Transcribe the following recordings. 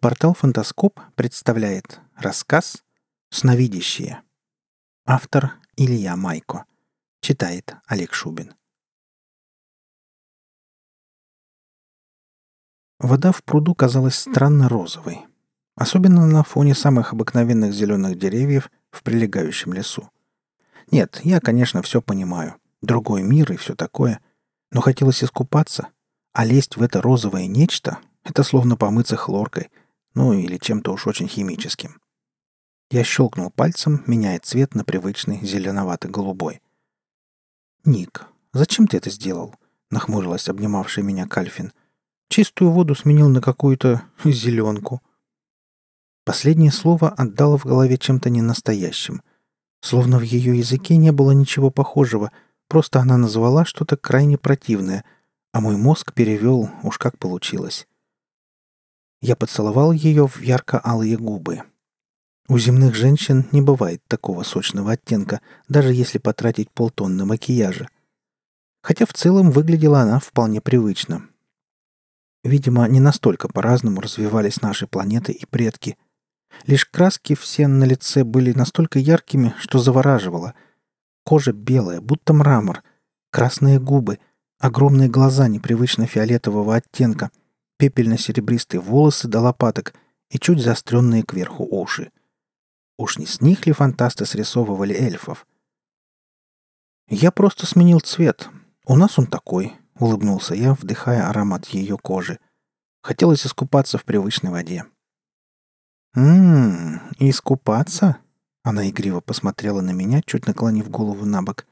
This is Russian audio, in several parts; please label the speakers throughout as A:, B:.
A: Портал «Фантаскоп» представляет рассказ «Сновидящие». Автор Илья Майко. Читает Олег Шубин. Вода в пруду казалась странно розовой, особенно на фоне самых обыкновенных зеленых деревьев в прилегающем лесу. Нет, я, конечно, все понимаю. Другой мир и все такое. Но хотелось искупаться, а лезть в это розовое нечто — это словно помыться хлоркой, ну или чем-то уж очень химическим. Я щелкнул пальцем, меняя цвет на привычный зеленовато-голубой. «Ник, зачем ты это сделал?» — нахмурилась обнимавшая меня Кальфин. «Чистую воду сменил на какую-то зеленку». Последнее слово отдало в голове чем-то ненастоящим. Словно в ее языке не было ничего похожего, просто она назвала что-то крайне противное, а мой мозг перевел, уж как получилось. Я поцеловал ее в ярко-алые губы. У земных женщин не бывает такого сочного оттенка, даже если потратить полтонны макияжа. Хотя в целом выглядела она вполне привычно. Видимо, не настолько по-разному развивались наши планеты и предки — Лишь краски все на лице были настолько яркими, что завораживало. Кожа белая, будто мрамор, красные губы, огромные глаза непривычно фиолетового оттенка, пепельно-серебристые волосы до лопаток и чуть заостренные кверху уши. Уж не с них ли фантасты срисовывали эльфов? «Я просто сменил цвет. У нас он такой», — улыбнулся я, вдыхая аромат ее кожи. Хотелось искупаться в привычной воде. «Ммм, искупаться?» Она игриво посмотрела на меня, чуть наклонив голову на бок.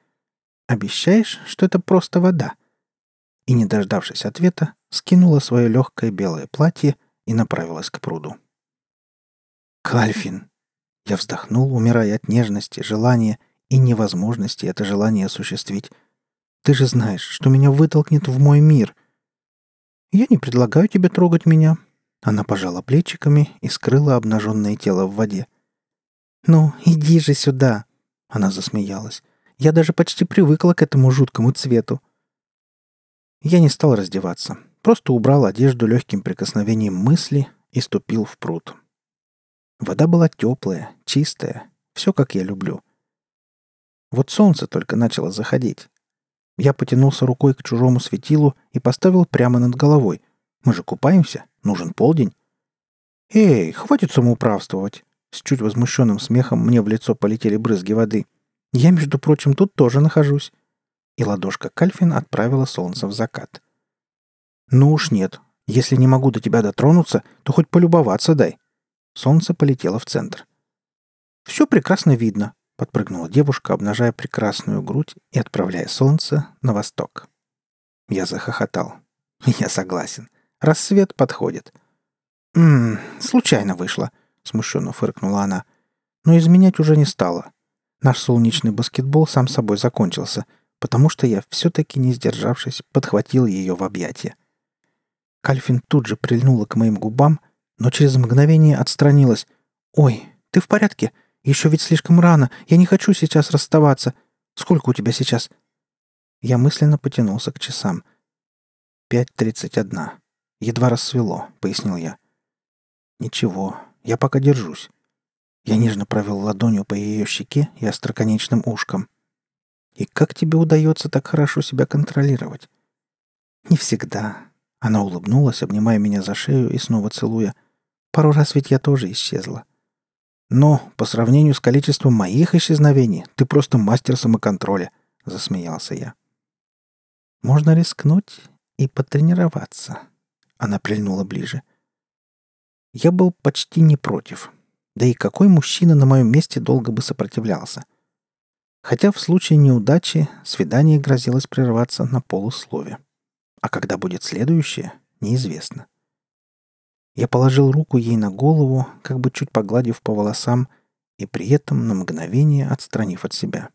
A: «Обещаешь, что это просто вода?» И, не дождавшись ответа, скинула свое легкое белое платье и направилась к пруду. «Кальфин!» Я вздохнул, умирая от нежности, желания и невозможности это желание осуществить. «Ты же знаешь, что меня вытолкнет в мой мир!» «Я не предлагаю тебе трогать меня», она пожала плечиками и скрыла обнаженное тело в воде. «Ну, иди же сюда!» Она засмеялась. «Я даже почти привыкла к этому жуткому цвету». Я не стал раздеваться, просто убрал одежду легким прикосновением мысли и ступил в пруд. Вода была теплая, чистая, все как я люблю. Вот солнце только начало заходить. Я потянулся рукой к чужому светилу и поставил прямо над головой. Мы же купаемся, Нужен полдень. «Эй, хватит самоуправствовать!» С чуть возмущенным смехом мне в лицо полетели брызги воды. «Я, между прочим, тут тоже нахожусь». И ладошка Кальфин отправила солнце в закат. «Ну уж нет. Если не могу до тебя дотронуться, то хоть полюбоваться дай». Солнце полетело в центр. «Все прекрасно видно», — подпрыгнула девушка, обнажая прекрасную грудь и отправляя солнце на восток. Я захохотал. «Я согласен. Рассвет подходит. «Ммм, случайно вышло», — смущенно фыркнула она. «Но изменять уже не стало. Наш солнечный баскетбол сам собой закончился, потому что я, все-таки не сдержавшись, подхватил ее в объятия. Кальфин тут же прильнула к моим губам, но через мгновение отстранилась. «Ой, ты в порядке? Еще ведь слишком рано. Я не хочу сейчас расставаться. Сколько у тебя сейчас?» Я мысленно потянулся к часам. «Пять тридцать одна. Едва рассвело», — пояснил я. «Ничего, я пока держусь». Я нежно провел ладонью по ее щеке и остроконечным ушкам. «И как тебе удается так хорошо себя контролировать?» «Не всегда». Она улыбнулась, обнимая меня за шею и снова целуя. «Пару раз ведь я тоже исчезла». «Но по сравнению с количеством моих исчезновений ты просто мастер самоконтроля», — засмеялся я. «Можно рискнуть и потренироваться», она прильнула ближе. Я был почти не против. Да и какой мужчина на моем месте долго бы сопротивлялся? Хотя в случае неудачи свидание грозилось прерваться на полуслове. А когда будет следующее, неизвестно. Я положил руку ей на голову, как бы чуть погладив по волосам, и при этом на мгновение отстранив от себя.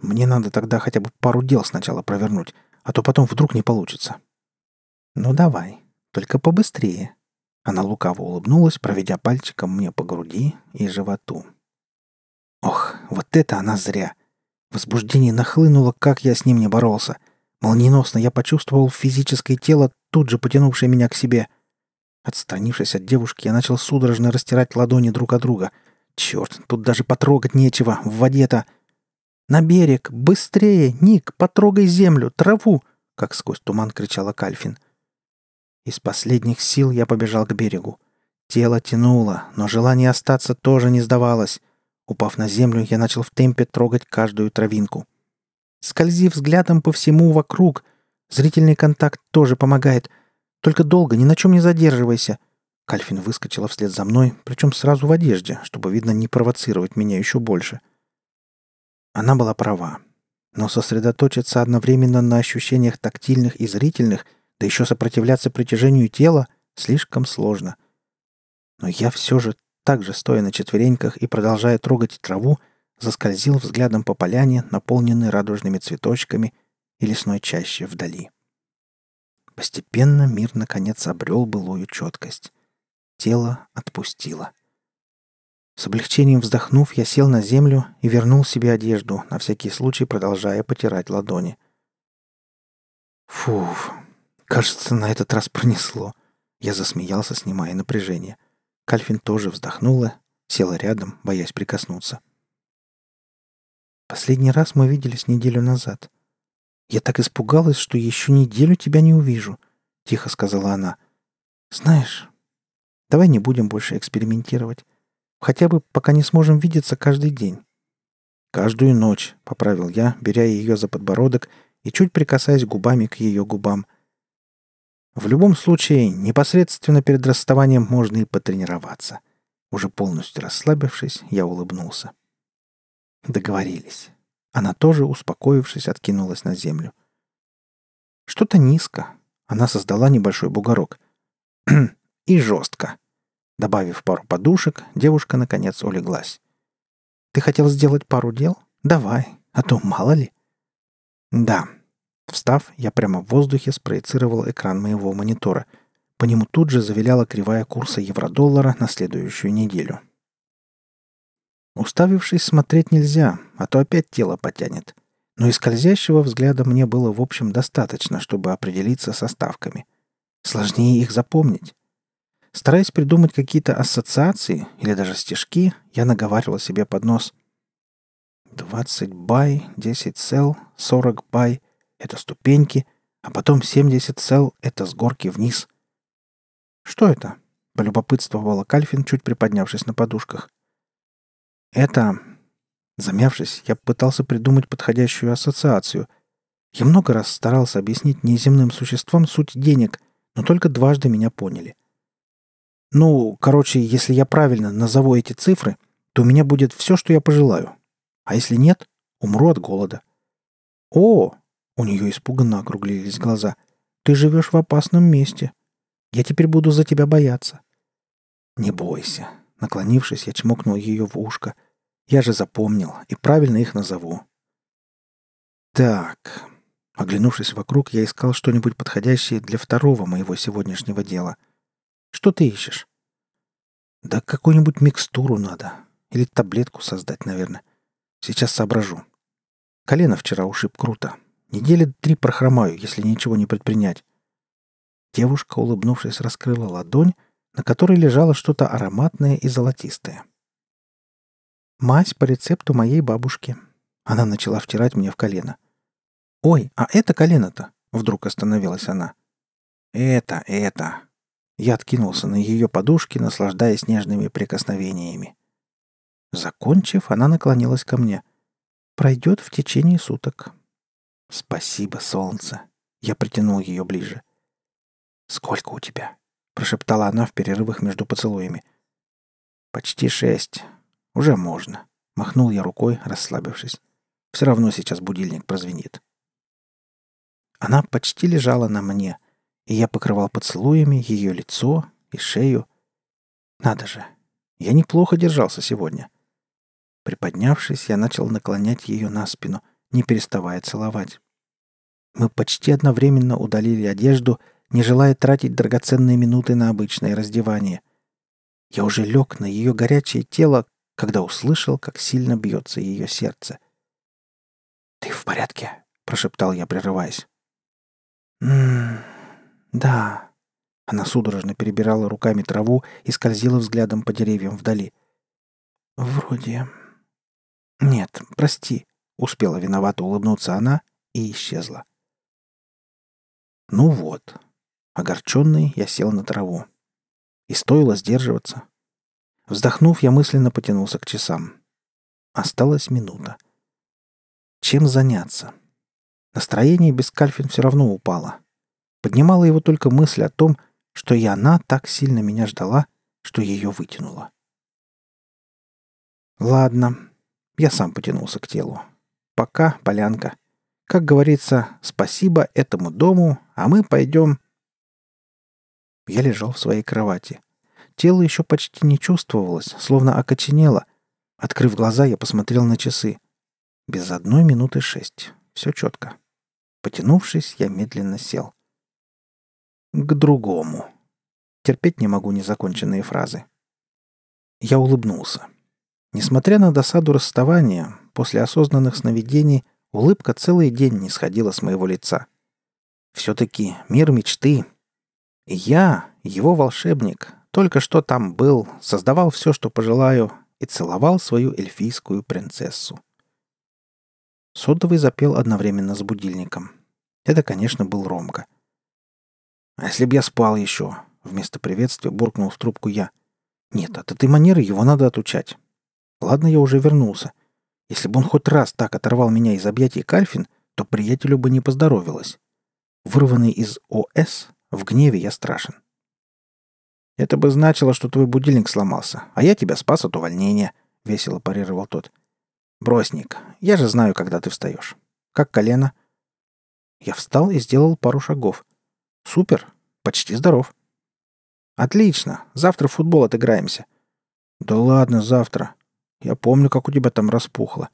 A: Мне надо тогда хотя бы пару дел сначала провернуть, а то потом вдруг не получится. «Ну давай, только побыстрее». Она лукаво улыбнулась, проведя пальчиком мне по груди и животу. Ох, вот это она зря. Возбуждение нахлынуло, как я с ним не боролся. Молниеносно я почувствовал физическое тело, тут же потянувшее меня к себе. Отстранившись от девушки, я начал судорожно растирать ладони друг от друга. Черт, тут даже потрогать нечего, в воде-то. «На берег! Быстрее! Ник, потрогай землю, траву!» — как сквозь туман кричала Кальфин. Из последних сил я побежал к берегу. Тело тянуло, но желание остаться тоже не сдавалось. Упав на землю, я начал в темпе трогать каждую травинку. Скользи взглядом по всему вокруг. Зрительный контакт тоже помогает. Только долго, ни на чем не задерживайся. Кальфин выскочила вслед за мной, причем сразу в одежде, чтобы, видно, не провоцировать меня еще больше. Она была права. Но сосредоточиться одновременно на ощущениях тактильных и зрительных, да еще сопротивляться притяжению тела, слишком сложно. Но я все же, также стоя на четвереньках и продолжая трогать траву, заскользил взглядом по поляне, наполненной радужными цветочками и лесной чаще вдали. Постепенно мир наконец обрел былую четкость. Тело отпустило. С облегчением вздохнув, я сел на землю и вернул себе одежду, на всякий случай продолжая потирать ладони. Фуф, кажется, на этот раз пронесло. Я засмеялся, снимая напряжение. Кальфин тоже вздохнула, села рядом, боясь прикоснуться. Последний раз мы виделись неделю назад. Я так испугалась, что еще неделю тебя не увижу, тихо сказала она. Знаешь, давай не будем больше экспериментировать. Хотя бы пока не сможем видеться каждый день. Каждую ночь, поправил я, беря ее за подбородок и чуть прикасаясь губами к ее губам. В любом случае, непосредственно перед расставанием можно и потренироваться. Уже полностью расслабившись, я улыбнулся. Договорились. Она тоже, успокоившись, откинулась на землю. Что-то низко. Она создала небольшой бугорок. И жестко. Добавив пару подушек, девушка наконец улеглась. «Ты хотел сделать пару дел? Давай, а то мало ли». «Да», Встав, я прямо в воздухе спроецировал экран моего монитора. По нему тут же завиляла кривая курса евро-доллара на следующую неделю. Уставившись, смотреть нельзя, а то опять тело потянет. Но и скользящего взгляда мне было в общем достаточно, чтобы определиться со ставками. Сложнее их запомнить. Стараясь придумать какие-то ассоциации или даже стишки, я наговаривал себе под нос. 20 бай, 10 сел, 40 бай — это ступеньки, а потом 70 цел — это с горки вниз. «Что это?» — полюбопытствовала Кальфин, чуть приподнявшись на подушках. «Это...» Замявшись, я пытался придумать подходящую ассоциацию. Я много раз старался объяснить неземным существам суть денег, но только дважды меня поняли. Ну, короче, если я правильно назову эти цифры, то у меня будет все, что я пожелаю. А если нет, умру от голода. О, у нее испуганно округлились глаза. «Ты живешь в опасном месте. Я теперь буду за тебя бояться». «Не бойся». Наклонившись, я чмокнул ее в ушко. «Я же запомнил и правильно их назову». «Так...» Оглянувшись вокруг, я искал что-нибудь подходящее для второго моего сегодняшнего дела. «Что ты ищешь?» «Да какую-нибудь микстуру надо. Или таблетку создать, наверное. Сейчас соображу. Колено вчера ушиб круто. Недели три прохромаю, если ничего не предпринять. Девушка, улыбнувшись, раскрыла ладонь, на которой лежало что-то ароматное и золотистое. «Мазь по рецепту моей бабушки». Она начала втирать мне в колено. «Ой, а это колено-то?» — вдруг остановилась она. «Это, это...» Я откинулся на ее подушки, наслаждаясь нежными прикосновениями. Закончив, она наклонилась ко мне. «Пройдет в течение суток. «Спасибо, солнце!» Я притянул ее ближе. «Сколько у тебя?» — прошептала она в перерывах между поцелуями. «Почти шесть. Уже можно», — махнул я рукой, расслабившись. «Все равно сейчас будильник прозвенит». Она почти лежала на мне, и я покрывал поцелуями ее лицо и шею. Надо же, я неплохо держался сегодня. Приподнявшись, я начал наклонять ее на спину, не переставая целовать. Мы почти одновременно удалили одежду, не желая тратить драгоценные минуты на обычное раздевание. Я уже лег на ее горячее тело, когда услышал, как сильно бьется ее сердце. «Ты в порядке?» — прошептал я, прерываясь. «М-м, да». Она судорожно перебирала руками траву и скользила взглядом по деревьям вдали. «Вроде...» «Нет, прости», — успела виновато улыбнуться она и исчезла. Ну вот. Огорченный я сел на траву. И стоило сдерживаться. Вздохнув, я мысленно потянулся к часам. Осталась минута. Чем заняться? Настроение без Кальфин все равно упало. Поднимала его только мысль о том, что и она так сильно меня ждала, что ее вытянула. Ладно, я сам потянулся к телу. Пока, полянка. Как говорится, спасибо этому дому, а мы пойдем... Я лежал в своей кровати. Тело еще почти не чувствовалось, словно окоченело. Открыв глаза, я посмотрел на часы. Без одной минуты шесть. Все четко. Потянувшись, я медленно сел. К другому. Терпеть не могу незаконченные фразы. Я улыбнулся. Несмотря на досаду расставания, после осознанных сновидений улыбка целый день не сходила с моего лица. Все-таки мир мечты. И я, его волшебник, только что там был, создавал все, что пожелаю, и целовал свою эльфийскую принцессу. Сотовый запел одновременно с будильником. Это, конечно, был Ромка. «А если б я спал еще?» Вместо приветствия буркнул в трубку я. «Нет, от этой манеры его надо отучать. Ладно, я уже вернулся. Если бы он хоть раз так оторвал меня из объятий Кальфин, то приятелю бы не поздоровилось. Вырванный из ОС, в гневе я страшен. «Это бы значило, что твой будильник сломался, а я тебя спас от увольнения», — весело парировал тот. «Бросник, я же знаю, когда ты встаешь. Как колено?» Я встал и сделал пару шагов. «Супер! Почти здоров!» «Отлично! Завтра в футбол отыграемся!» «Да ладно, завтра. Я помню, как у тебя там распухло.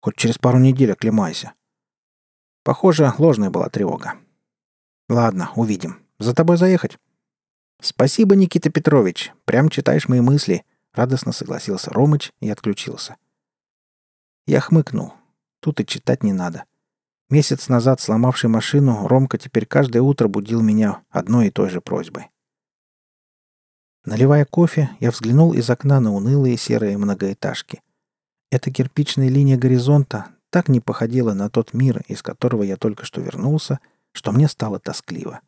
A: Хоть через пару недель оклемайся». Похоже, ложная была тревога. «Ладно, увидим. За тобой заехать?» «Спасибо, Никита Петрович. Прям читаешь мои мысли», — радостно согласился Ромыч и отключился. Я хмыкнул. Тут и читать не надо. Месяц назад сломавший машину, Ромка теперь каждое утро будил меня одной и той же просьбой. Наливая кофе, я взглянул из окна на унылые серые многоэтажки. Эта кирпичная линия горизонта так не походила на тот мир, из которого я только что вернулся, что мне стало тоскливо.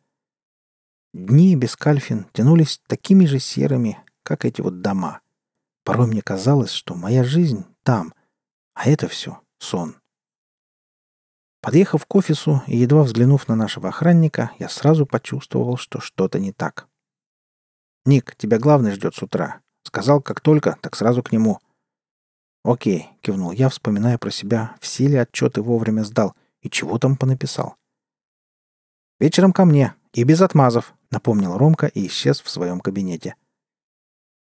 A: Дни без Кальфин тянулись такими же серыми, как эти вот дома. Порой мне казалось, что моя жизнь там, а это все сон. Подъехав к офису и едва взглянув на нашего охранника, я сразу почувствовал, что что-то не так. «Ник, тебя главный ждет с утра. Сказал, как только, так сразу к нему». «Окей», — кивнул я, вспоминая про себя, все ли отчеты вовремя сдал и чего там понаписал. «Вечером ко мне, и без отмазов», — напомнил Ромка и исчез в своем кабинете.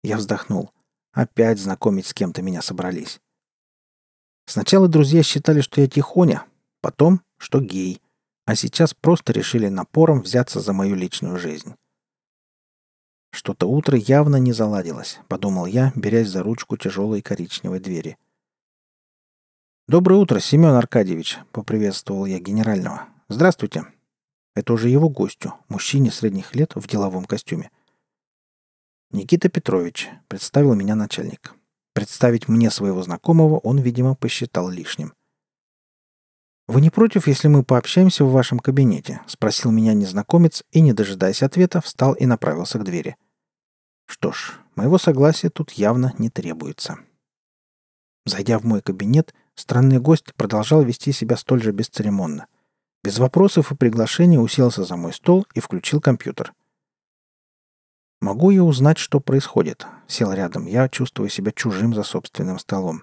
A: Я вздохнул. Опять знакомить с кем-то меня собрались. Сначала друзья считали, что я тихоня, потом, что гей, а сейчас просто решили напором взяться за мою личную жизнь. Что-то утро явно не заладилось, подумал я, берясь за ручку тяжелой коричневой двери. «Доброе утро, Семен Аркадьевич», — поприветствовал я генерального. «Здравствуйте». Это уже его гостю, мужчине средних лет в деловом костюме. «Никита Петрович», — представил меня начальник. Представить мне своего знакомого он, видимо, посчитал лишним. «Вы не против, если мы пообщаемся в вашем кабинете?» — спросил меня незнакомец и, не дожидаясь ответа, встал и направился к двери. Что ж, моего согласия тут явно не требуется. Зайдя в мой кабинет, странный гость продолжал вести себя столь же бесцеремонно. Без вопросов и приглашений уселся за мой стол и включил компьютер. «Могу я узнать, что происходит?» Сел рядом. Я чувствую себя чужим за собственным столом.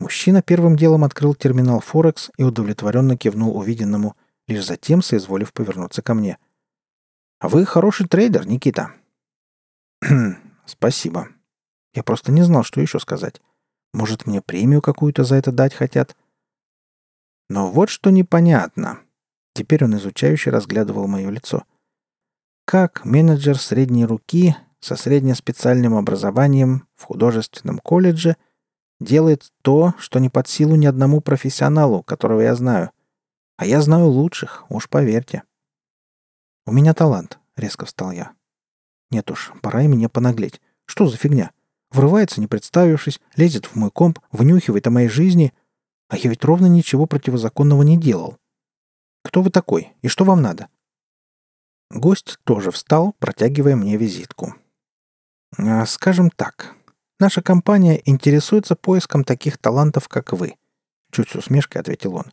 A: Мужчина первым делом открыл терминал Форекс и удовлетворенно кивнул увиденному, лишь затем соизволив повернуться ко мне. «А вы хороший трейдер, Никита». «Спасибо. Я просто не знал, что еще сказать. Может, мне премию какую-то за это дать хотят?» Но вот что непонятно. Теперь он изучающе разглядывал мое лицо. Как менеджер средней руки со среднеспециальным образованием в художественном колледже – делает то, что не под силу ни одному профессионалу, которого я знаю. А я знаю лучших, уж поверьте. У меня талант, — резко встал я. «Нет уж, пора и мне понаглеть. Что за фигня? Врывается, не представившись, лезет в мой комп, внюхивает о моей жизни. А я ведь ровно ничего противозаконного не делал. Кто вы такой? И что вам надо?» Гость тоже встал, протягивая мне визитку. А, «Скажем так, наша компания интересуется поиском таких талантов, как вы», — чуть с усмешкой ответил он.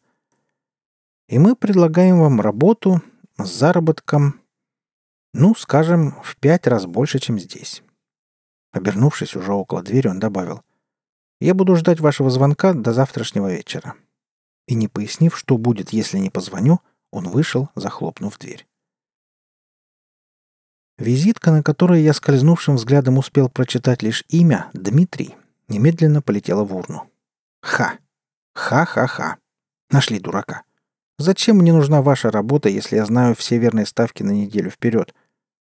A: «И мы предлагаем вам работу с заработком, ну, скажем, в пять раз больше, чем здесь». Обернувшись уже около двери, он добавил. «Я буду ждать вашего звонка до завтрашнего вечера». И не пояснив, что будет, если не позвоню, он вышел, захлопнув дверь. Визитка, на которой я скользнувшим взглядом успел прочитать лишь имя Дмитрий, немедленно полетела в урну. Ха! Ха-ха-ха! Нашли дурака. Зачем мне нужна ваша работа, если я знаю все верные ставки на неделю вперед?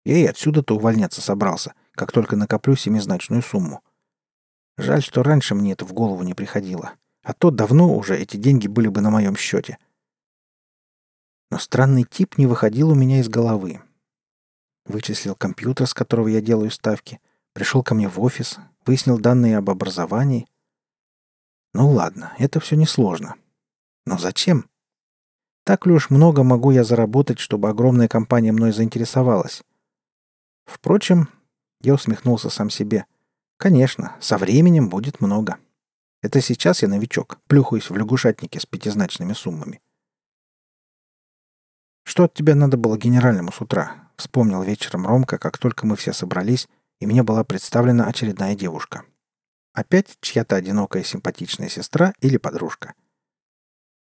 A: Я и отсюда-то увольняться собрался, как только накоплю семизначную сумму. Жаль, что раньше мне это в голову не приходило. А то давно уже эти деньги были бы на моем счете. Но странный тип не выходил у меня из головы. Вычислил компьютер, с которого я делаю ставки. Пришел ко мне в офис, выяснил данные об образовании. Ну ладно, это все несложно. Но зачем? Так ли уж много могу я заработать, чтобы огромная компания мной заинтересовалась? Впрочем, я усмехнулся сам себе. Конечно, со временем будет много. Это сейчас я новичок, плюхаюсь в лягушатнике с пятизначными суммами. Что от тебя надо было генеральному с утра? Вспомнил вечером Ромка, как только мы все собрались, и мне была представлена очередная девушка. Опять чья-то одинокая симпатичная сестра или подружка.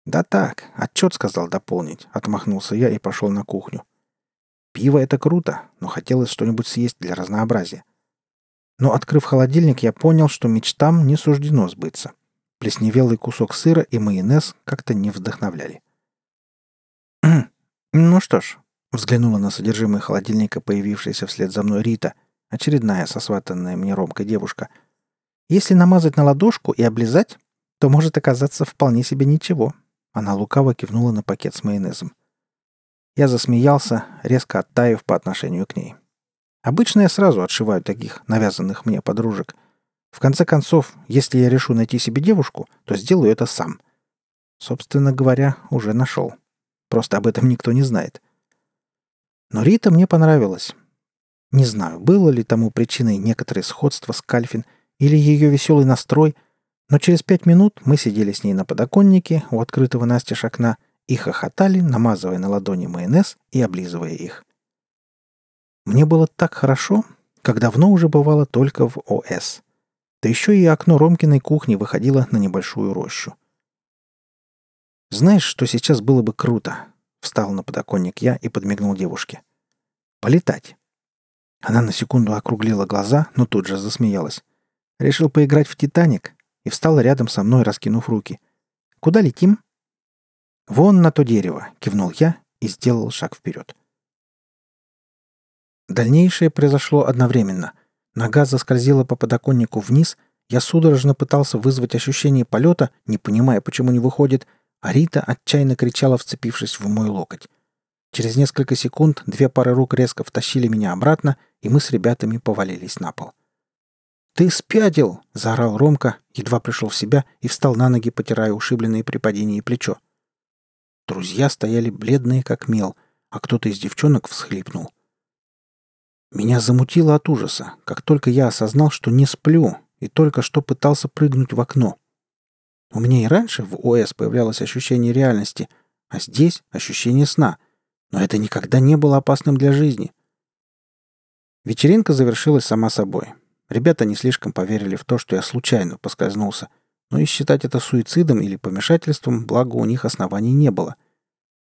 A: «Да так, отчет сказал дополнить», — отмахнулся я и пошел на кухню. Пиво — это круто, но хотелось что-нибудь съесть для разнообразия. Но, открыв холодильник, я понял, что мечтам не суждено сбыться. Плесневелый кусок сыра и майонез как-то не вдохновляли. «Ну что ж, Взглянула на содержимое холодильника, появившаяся вслед за мной Рита, очередная сосватанная мне ромкой девушка. Если намазать на ладошку и облизать, то может оказаться вполне себе ничего. Она лукаво кивнула на пакет с майонезом. Я засмеялся, резко оттаив по отношению к ней. Обычно я сразу отшиваю таких навязанных мне подружек. В конце концов, если я решу найти себе девушку, то сделаю это сам. Собственно говоря, уже нашел. Просто об этом никто не знает. Но Рита мне понравилась. Не знаю, было ли тому причиной некоторое сходство с Кальфин или ее веселый настрой, но через пять минут мы сидели с ней на подоконнике у открытого настежь окна и хохотали, намазывая на ладони майонез и облизывая их. Мне было так хорошо, как давно уже бывало только в ОС. Да еще и окно Ромкиной кухни выходило на небольшую рощу. Знаешь, что сейчас было бы круто? Встал на подоконник я и подмигнул девушке. «Полетать». Она на секунду округлила глаза, но тут же засмеялась. Решил поиграть в «Титаник» и встала рядом со мной, раскинув руки. «Куда летим?» «Вон на то дерево», — кивнул я и сделал шаг вперед. Дальнейшее произошло одновременно. Нога заскользила по подоконнику вниз, я судорожно пытался вызвать ощущение полета, не понимая, почему не выходит, а Рита отчаянно кричала, вцепившись в мой локоть. Через несколько секунд две пары рук резко втащили меня обратно, и мы с ребятами повалились на пол. «Ты спятил!» — заорал Ромка, едва пришел в себя и встал на ноги, потирая ушибленные при падении плечо. Друзья стояли бледные, как мел, а кто-то из девчонок всхлипнул. Меня замутило от ужаса, как только я осознал, что не сплю и только что пытался прыгнуть в окно. У меня и раньше в ОС появлялось ощущение реальности, а здесь ощущение сна. Но это никогда не было опасным для жизни. Вечеринка завершилась сама собой. Ребята не слишком поверили в то, что я случайно поскользнулся, но и считать это суицидом или помешательством, благо у них оснований не было.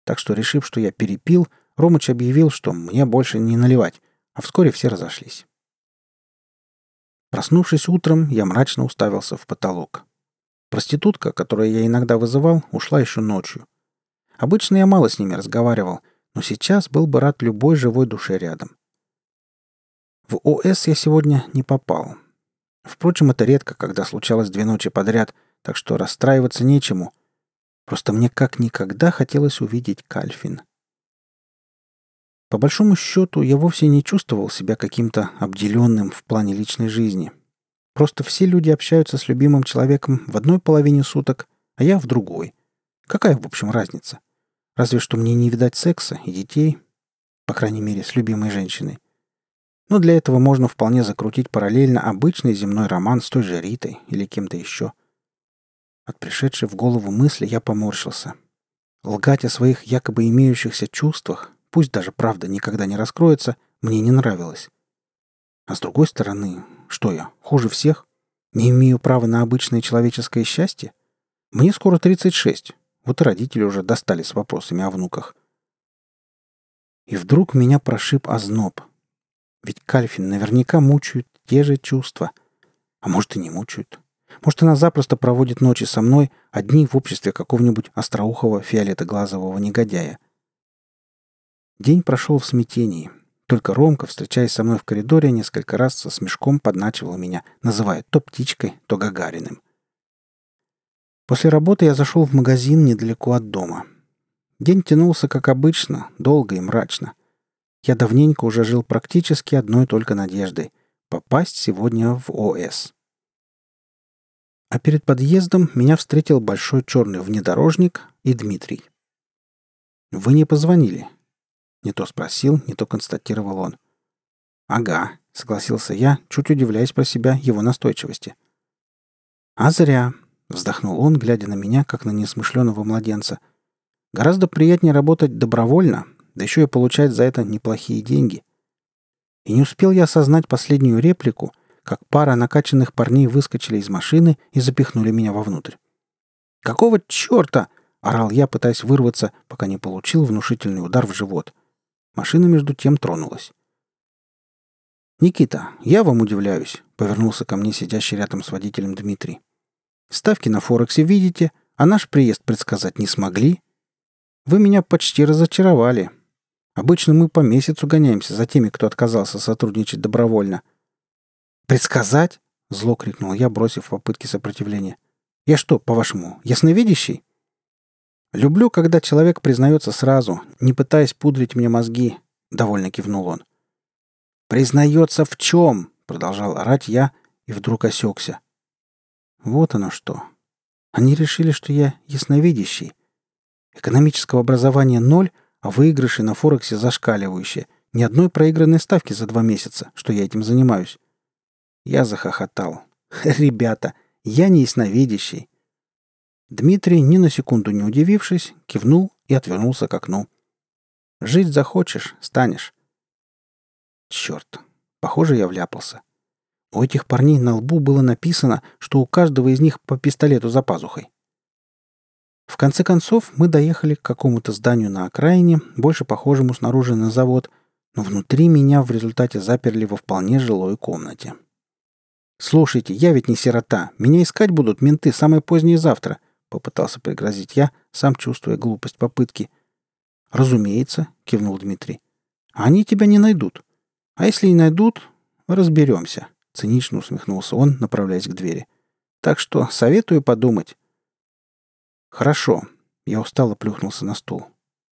A: Так что, решив, что я перепил, Ромыч объявил, что мне больше не наливать, а вскоре все разошлись. Проснувшись утром, я мрачно уставился в потолок. Проститутка, которую я иногда вызывал, ушла еще ночью. Обычно я мало с ними разговаривал, но сейчас был бы рад любой живой душе рядом. В ОС я сегодня не попал. Впрочем, это редко, когда случалось две ночи подряд, так что расстраиваться нечему. Просто мне как никогда хотелось увидеть Кальфин. По большому счету, я вовсе не чувствовал себя каким-то обделенным в плане личной жизни. Просто все люди общаются с любимым человеком в одной половине суток, а я в другой. Какая, в общем, разница? Разве что мне не видать секса и детей, по крайней мере, с любимой женщиной. Но для этого можно вполне закрутить параллельно обычный земной роман с той же Ритой или кем-то еще. От пришедшей в голову мысли я поморщился. Лгать о своих якобы имеющихся чувствах, пусть даже правда никогда не раскроется, мне не нравилось. А с другой стороны, что я, хуже всех? Не имею права на обычное человеческое счастье? Мне скоро 36. Вот и родители уже достали с вопросами о внуках. И вдруг меня прошиб озноб. Ведь Кальфин наверняка мучают те же чувства. А может и не мучают. Может, она запросто проводит ночи со мной, одни в обществе какого-нибудь остроухого фиолетоглазового негодяя. День прошел в смятении. Только Ромка, встречаясь со мной в коридоре, несколько раз со смешком подначивал меня, называя то птичкой, то Гагариным. После работы я зашел в магазин недалеко от дома. День тянулся, как обычно, долго и мрачно. Я давненько уже жил практически одной только надеждой — попасть сегодня в ОС. А перед подъездом меня встретил большой черный внедорожник и Дмитрий. «Вы не позвонили?» Не то спросил, не то констатировал он. «Ага», — согласился я, чуть удивляясь про себя его настойчивости. «А зря», — вздохнул он, глядя на меня, как на несмышленого младенца. «Гораздо приятнее работать добровольно, да еще и получать за это неплохие деньги». И не успел я осознать последнюю реплику — как пара накачанных парней выскочили из машины и запихнули меня вовнутрь. «Какого черта?» — орал я, пытаясь вырваться, пока не получил внушительный удар в живот. Машина между тем тронулась. «Никита, я вам удивляюсь», — повернулся ко мне сидящий рядом с водителем Дмитрий. «Ставки на Форексе видите, а наш приезд предсказать не смогли. Вы меня почти разочаровали. Обычно мы по месяцу гоняемся за теми, кто отказался сотрудничать добровольно. «Предсказать?» — зло крикнул я, бросив попытки сопротивления. «Я что, по-вашему, ясновидящий?» «Люблю, когда человек признается сразу, не пытаясь пудрить мне мозги», — довольно кивнул он. «Признается в чем?» — продолжал орать я и вдруг осекся. «Вот оно что. Они решили, что я ясновидящий. Экономического образования ноль, а выигрыши на Форексе зашкаливающие. Ни одной проигранной ставки за два месяца, что я этим занимаюсь. Я захохотал. «Ребята, я не ясновидящий». Дмитрий, ни на секунду не удивившись, кивнул и отвернулся к окну. «Жить захочешь — станешь». Черт, похоже, я вляпался. У этих парней на лбу было написано, что у каждого из них по пистолету за пазухой. В конце концов, мы доехали к какому-то зданию на окраине, больше похожему снаружи на завод, но внутри меня в результате заперли во вполне жилой комнате. «Слушайте, я ведь не сирота. Меня искать будут менты самое позднее завтра», — попытался пригрозить я, сам чувствуя глупость попытки. «Разумеется», — кивнул Дмитрий. «Они тебя не найдут. А если и найдут, разберемся», — цинично усмехнулся он, направляясь к двери. «Так что советую подумать». «Хорошо». Я устало плюхнулся на стул.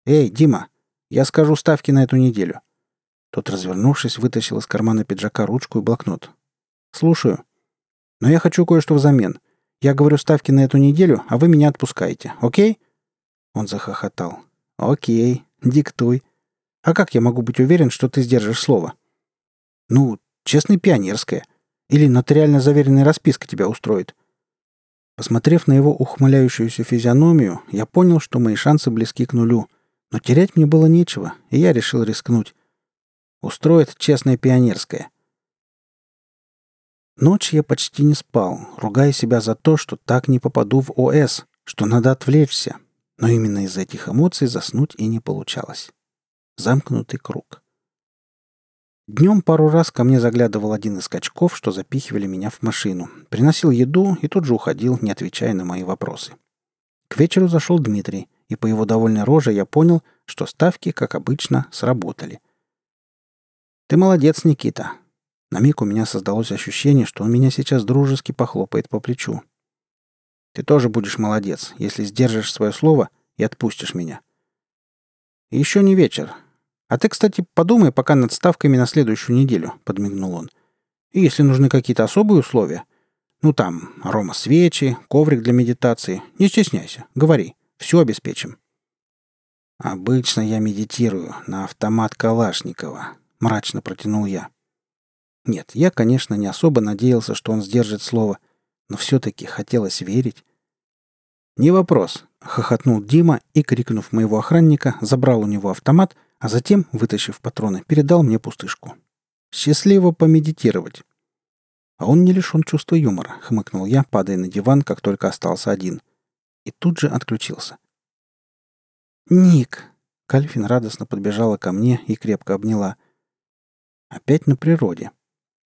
A: «Эй, Дима, я скажу ставки на эту неделю». Тот, развернувшись, вытащил из кармана пиджака ручку и блокнот. «Слушаю. Но я хочу кое-что взамен. Я говорю ставки на эту неделю, а вы меня отпускаете, окей?» Он захохотал. «Окей, диктуй. А как я могу быть уверен, что ты сдержишь слово?» «Ну, честно, пионерское. Или нотариально заверенная расписка тебя устроит». Посмотрев на его ухмыляющуюся физиономию, я понял, что мои шансы близки к нулю. Но терять мне было нечего, и я решил рискнуть. Устроит честное пионерское. Ночь я почти не спал, ругая себя за то, что так не попаду в ОС, что надо отвлечься. Но именно из этих эмоций заснуть и не получалось. Замкнутый круг. Днем пару раз ко мне заглядывал один из качков, что запихивали меня в машину. Приносил еду и тут же уходил, не отвечая на мои вопросы. К вечеру зашел Дмитрий, и по его довольной роже я понял, что ставки, как обычно, сработали. «Ты молодец, Никита. На миг у меня создалось ощущение, что он меня сейчас дружески похлопает по плечу. Ты тоже будешь молодец, если сдержишь свое слово и отпустишь меня. Еще не вечер.
B: А ты, кстати, подумай пока над ставками на следующую неделю», — подмигнул он. «И если нужны какие-то особые условия, ну там, арома свечи, коврик для медитации, не стесняйся, говори, все обеспечим». «Обычно я медитирую на автомат Калашникова», — мрачно протянул я. Нет, я, конечно, не особо надеялся, что он сдержит слово, но все-таки хотелось верить. «Не вопрос», — хохотнул Дима и, крикнув моего охранника, забрал у него автомат, а затем, вытащив патроны, передал мне пустышку. «Счастливо помедитировать». «А он не лишен чувства юмора», — хмыкнул я, падая на диван, как только остался один. И тут же отключился. «Ник!» — Кальфин радостно подбежала ко мне и крепко обняла. «Опять на природе.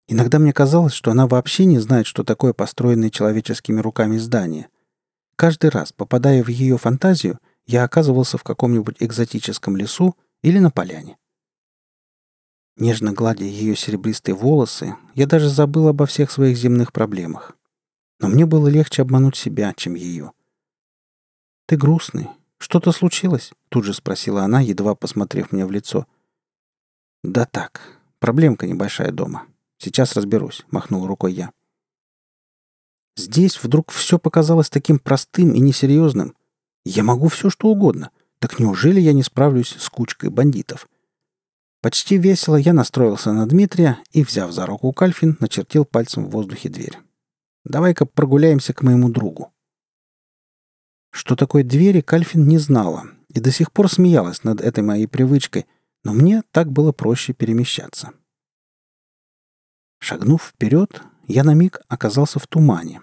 B: Иногда мне казалось, что она вообще не знает, что такое построенное человеческими руками здание. Каждый раз, попадая в ее фантазию, я оказывался в каком-нибудь экзотическом лесу или на поляне. Нежно гладя ее серебристые волосы, я даже забыл обо всех своих земных проблемах. Но мне было легче обмануть себя, чем ее. «Ты грустный. Что-то случилось?» — тут же спросила она, едва посмотрев мне в лицо. «Да так. Проблемка небольшая дома. Сейчас разберусь», — махнул рукой я. Здесь вдруг все показалось таким простым и несерьезным. Я могу все, что угодно. Так неужели я не справлюсь с кучкой бандитов? Почти весело я настроился на Дмитрия и, взяв за руку Кальфин, начертил пальцем в воздухе дверь. «Давай-ка прогуляемся к моему другу». Что такое двери, Кальфин не знала и до сих пор смеялась над этой моей привычкой, но мне так было проще перемещаться. Шагнув вперед, я на миг оказался в тумане,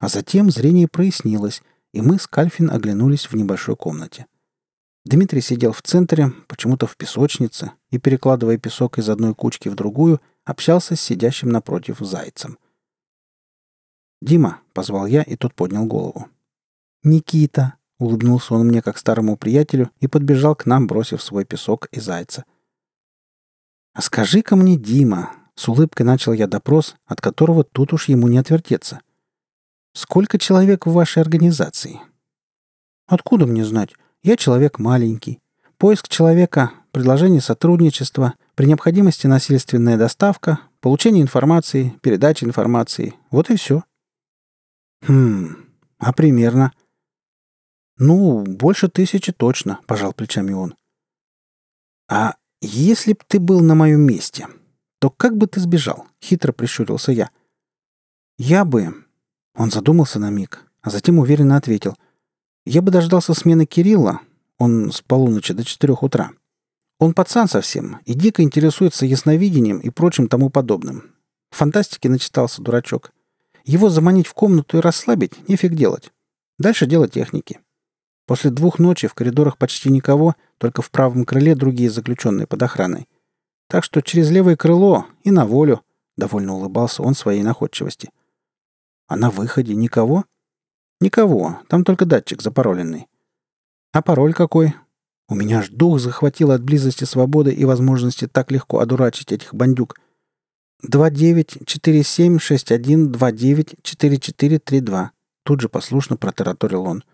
B: а затем зрение прояснилось, и мы с Кальфин оглянулись в небольшой комнате. Дмитрий сидел в центре, почему-то в песочнице, и, перекладывая песок из одной кучки в другую, общался с сидящим напротив зайцем. «Дима!» — позвал я, и тот поднял голову. «Никита!» — улыбнулся он мне как старому приятелю и подбежал к нам, бросив свой песок и зайца. «А скажи-ка мне, Дима, с улыбкой начал я допрос, от которого тут уж ему не отвертеться. «Сколько человек в вашей организации?» «Откуда мне знать? Я человек маленький. Поиск человека, предложение сотрудничества, при необходимости насильственная доставка, получение информации, передача информации. Вот и все». «Хм, а примерно?» «Ну, больше тысячи точно», — пожал плечами он. «А если б ты был на моем месте, то как бы ты сбежал?» — хитро прищурился я. «Я бы...» Он задумался на миг, а затем уверенно ответил. «Я бы дождался смены Кирилла. Он с полуночи до четырех утра. Он пацан совсем и дико интересуется ясновидением и прочим тому подобным. Фантастики начитался дурачок. Его заманить в комнату и расслабить — нефиг делать. Дальше дело техники. После двух ночи в коридорах почти никого, только в правом крыле другие заключенные под охраной. Так что через левое крыло и на волю, — довольно улыбался он своей находчивости. А на выходе никого? Никого, там только датчик запароленный. А пароль какой? У меня аж дух захватило от близости свободы и возможности так легко одурачить этих бандюк. 294761294432. Тут же послушно протараторил он.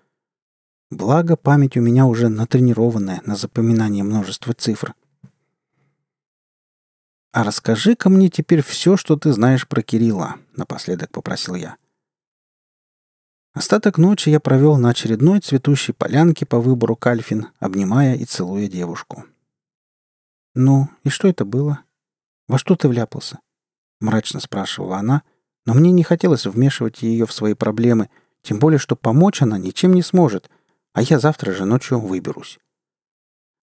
B: Благо, память у меня уже натренированная на запоминание множества цифр. «А расскажи-ка мне теперь все, что ты знаешь про Кирилла», — напоследок попросил я. Остаток ночи я провел на очередной цветущей полянке по выбору Кальфин, обнимая и целуя девушку. «Ну, и что это было? Во что ты вляпался?» — мрачно спрашивала она, но мне не хотелось вмешивать ее в свои проблемы, тем более, что помочь она ничем не сможет, а я завтра же ночью выберусь.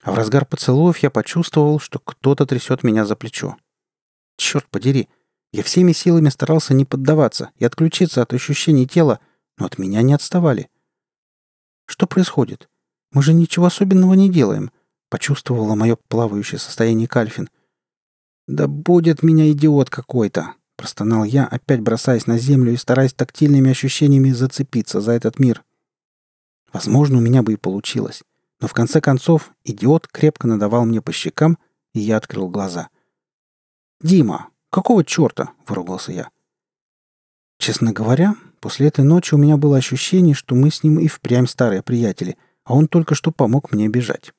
B: А в разгар поцелуев я почувствовал, что кто-то трясет меня за плечо. Черт подери, я всеми силами старался не поддаваться и отключиться от ощущений тела, но от меня не отставали. Что происходит? Мы же ничего особенного не делаем, почувствовала мое плавающее состояние Кальфин. Да будет меня идиот какой-то, простонал я, опять бросаясь на землю и стараясь тактильными ощущениями зацепиться за этот мир. Возможно, у меня бы и получилось. Но в конце концов идиот крепко надавал мне по щекам, и я открыл глаза. «Дима, какого черта?» — выругался я. Честно говоря, после этой ночи у меня было ощущение, что мы с ним и впрямь старые приятели, а он только что помог мне бежать.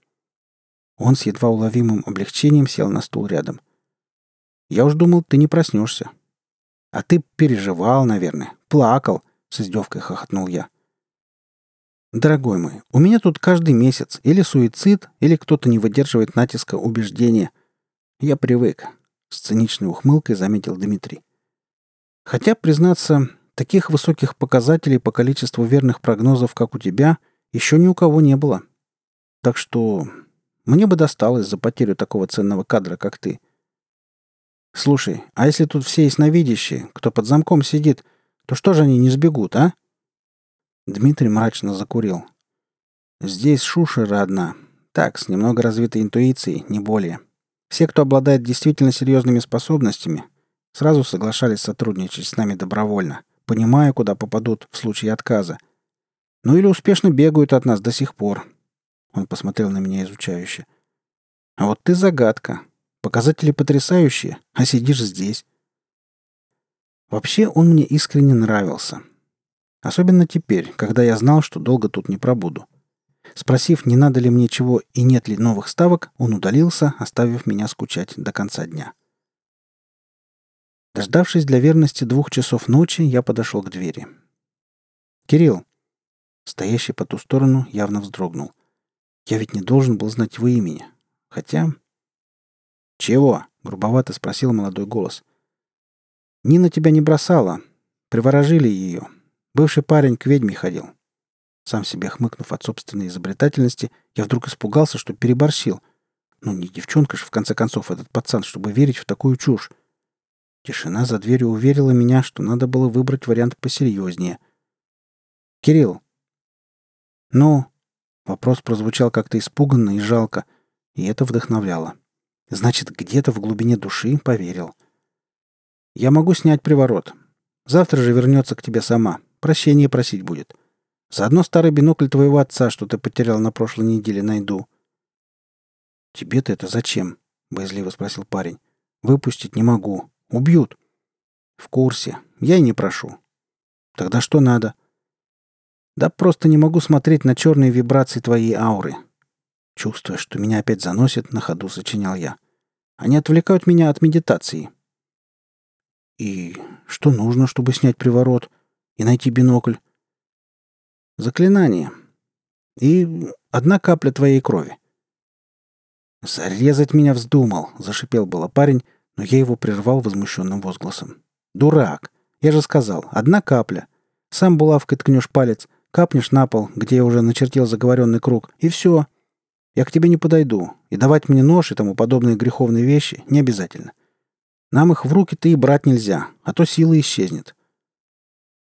B: Он с едва уловимым облегчением сел на стул рядом. «Я уж думал, ты не проснешься». «А ты переживал, наверное. Плакал», — с издевкой хохотнул я. «Дорогой мой, у меня тут каждый месяц или суицид, или кто-то не выдерживает натиска убеждения. Я привык», — с циничной ухмылкой заметил Дмитрий. «Хотя, признаться, таких высоких показателей по количеству верных прогнозов, как у тебя, еще ни у кого не было. Так что мне бы досталось за потерю такого ценного кадра, как ты. Слушай, а если тут все ясновидящие, кто под замком сидит, то что же они не сбегут, а? Дмитрий мрачно закурил. Здесь шушера одна. Так, с немного развитой интуицией, не более. Все, кто обладает действительно серьезными способностями, сразу соглашались сотрудничать с нами добровольно, понимая, куда попадут в случае отказа. Ну или успешно бегают от нас до сих пор, он посмотрел на меня изучающе. «А вот ты загадка. Показатели потрясающие, а сидишь здесь». Вообще он мне искренне нравился. Особенно теперь, когда я знал, что долго тут не пробуду. Спросив, не надо ли мне чего и нет ли новых ставок, он удалился, оставив меня скучать до конца дня. Дождавшись для верности двух часов ночи, я подошел к двери. «Кирилл!» Стоящий по ту сторону явно вздрогнул. Я ведь не должен был знать его имени. Хотя... «Чего?» — грубовато спросил молодой голос. «Нина тебя не бросала. Приворожили ее. Бывший парень к ведьме ходил». Сам себе хмыкнув от собственной изобретательности, я вдруг испугался, что переборщил. Ну, не девчонка же, в конце концов, этот пацан, чтобы верить в такую чушь. Тишина за дверью уверила меня, что надо было выбрать вариант посерьезнее. «Кирилл!» «Ну?» Вопрос прозвучал как-то испуганно и жалко, и это вдохновляло. Значит, где-то в глубине души поверил. «Я могу снять приворот. Завтра же вернется к тебе сама. Прощение просить будет. Заодно старый бинокль твоего отца, что ты потерял на прошлой неделе, найду». «Тебе-то это зачем?» — боязливо спросил парень. «Выпустить не могу. Убьют». «В курсе. Я и не прошу». «Тогда что надо?» Да просто не могу смотреть на черные вибрации твоей ауры. Чувствуя, что меня опять заносит, на ходу сочинял я. Они отвлекают меня от медитации. И что нужно, чтобы снять приворот и найти бинокль? Заклинание. И одна капля твоей крови. «Зарезать меня вздумал!» — зашипел было парень, но я его прервал возмущенным возгласом. «Дурак! Я же сказал, одна капля. Сам булавкой ткнешь палец, Капнешь на пол, где я уже начертил заговоренный круг, и все. Я к тебе не подойду, и давать мне нож и тому подобные греховные вещи не обязательно. Нам их в руки-то и брать нельзя, а то сила исчезнет.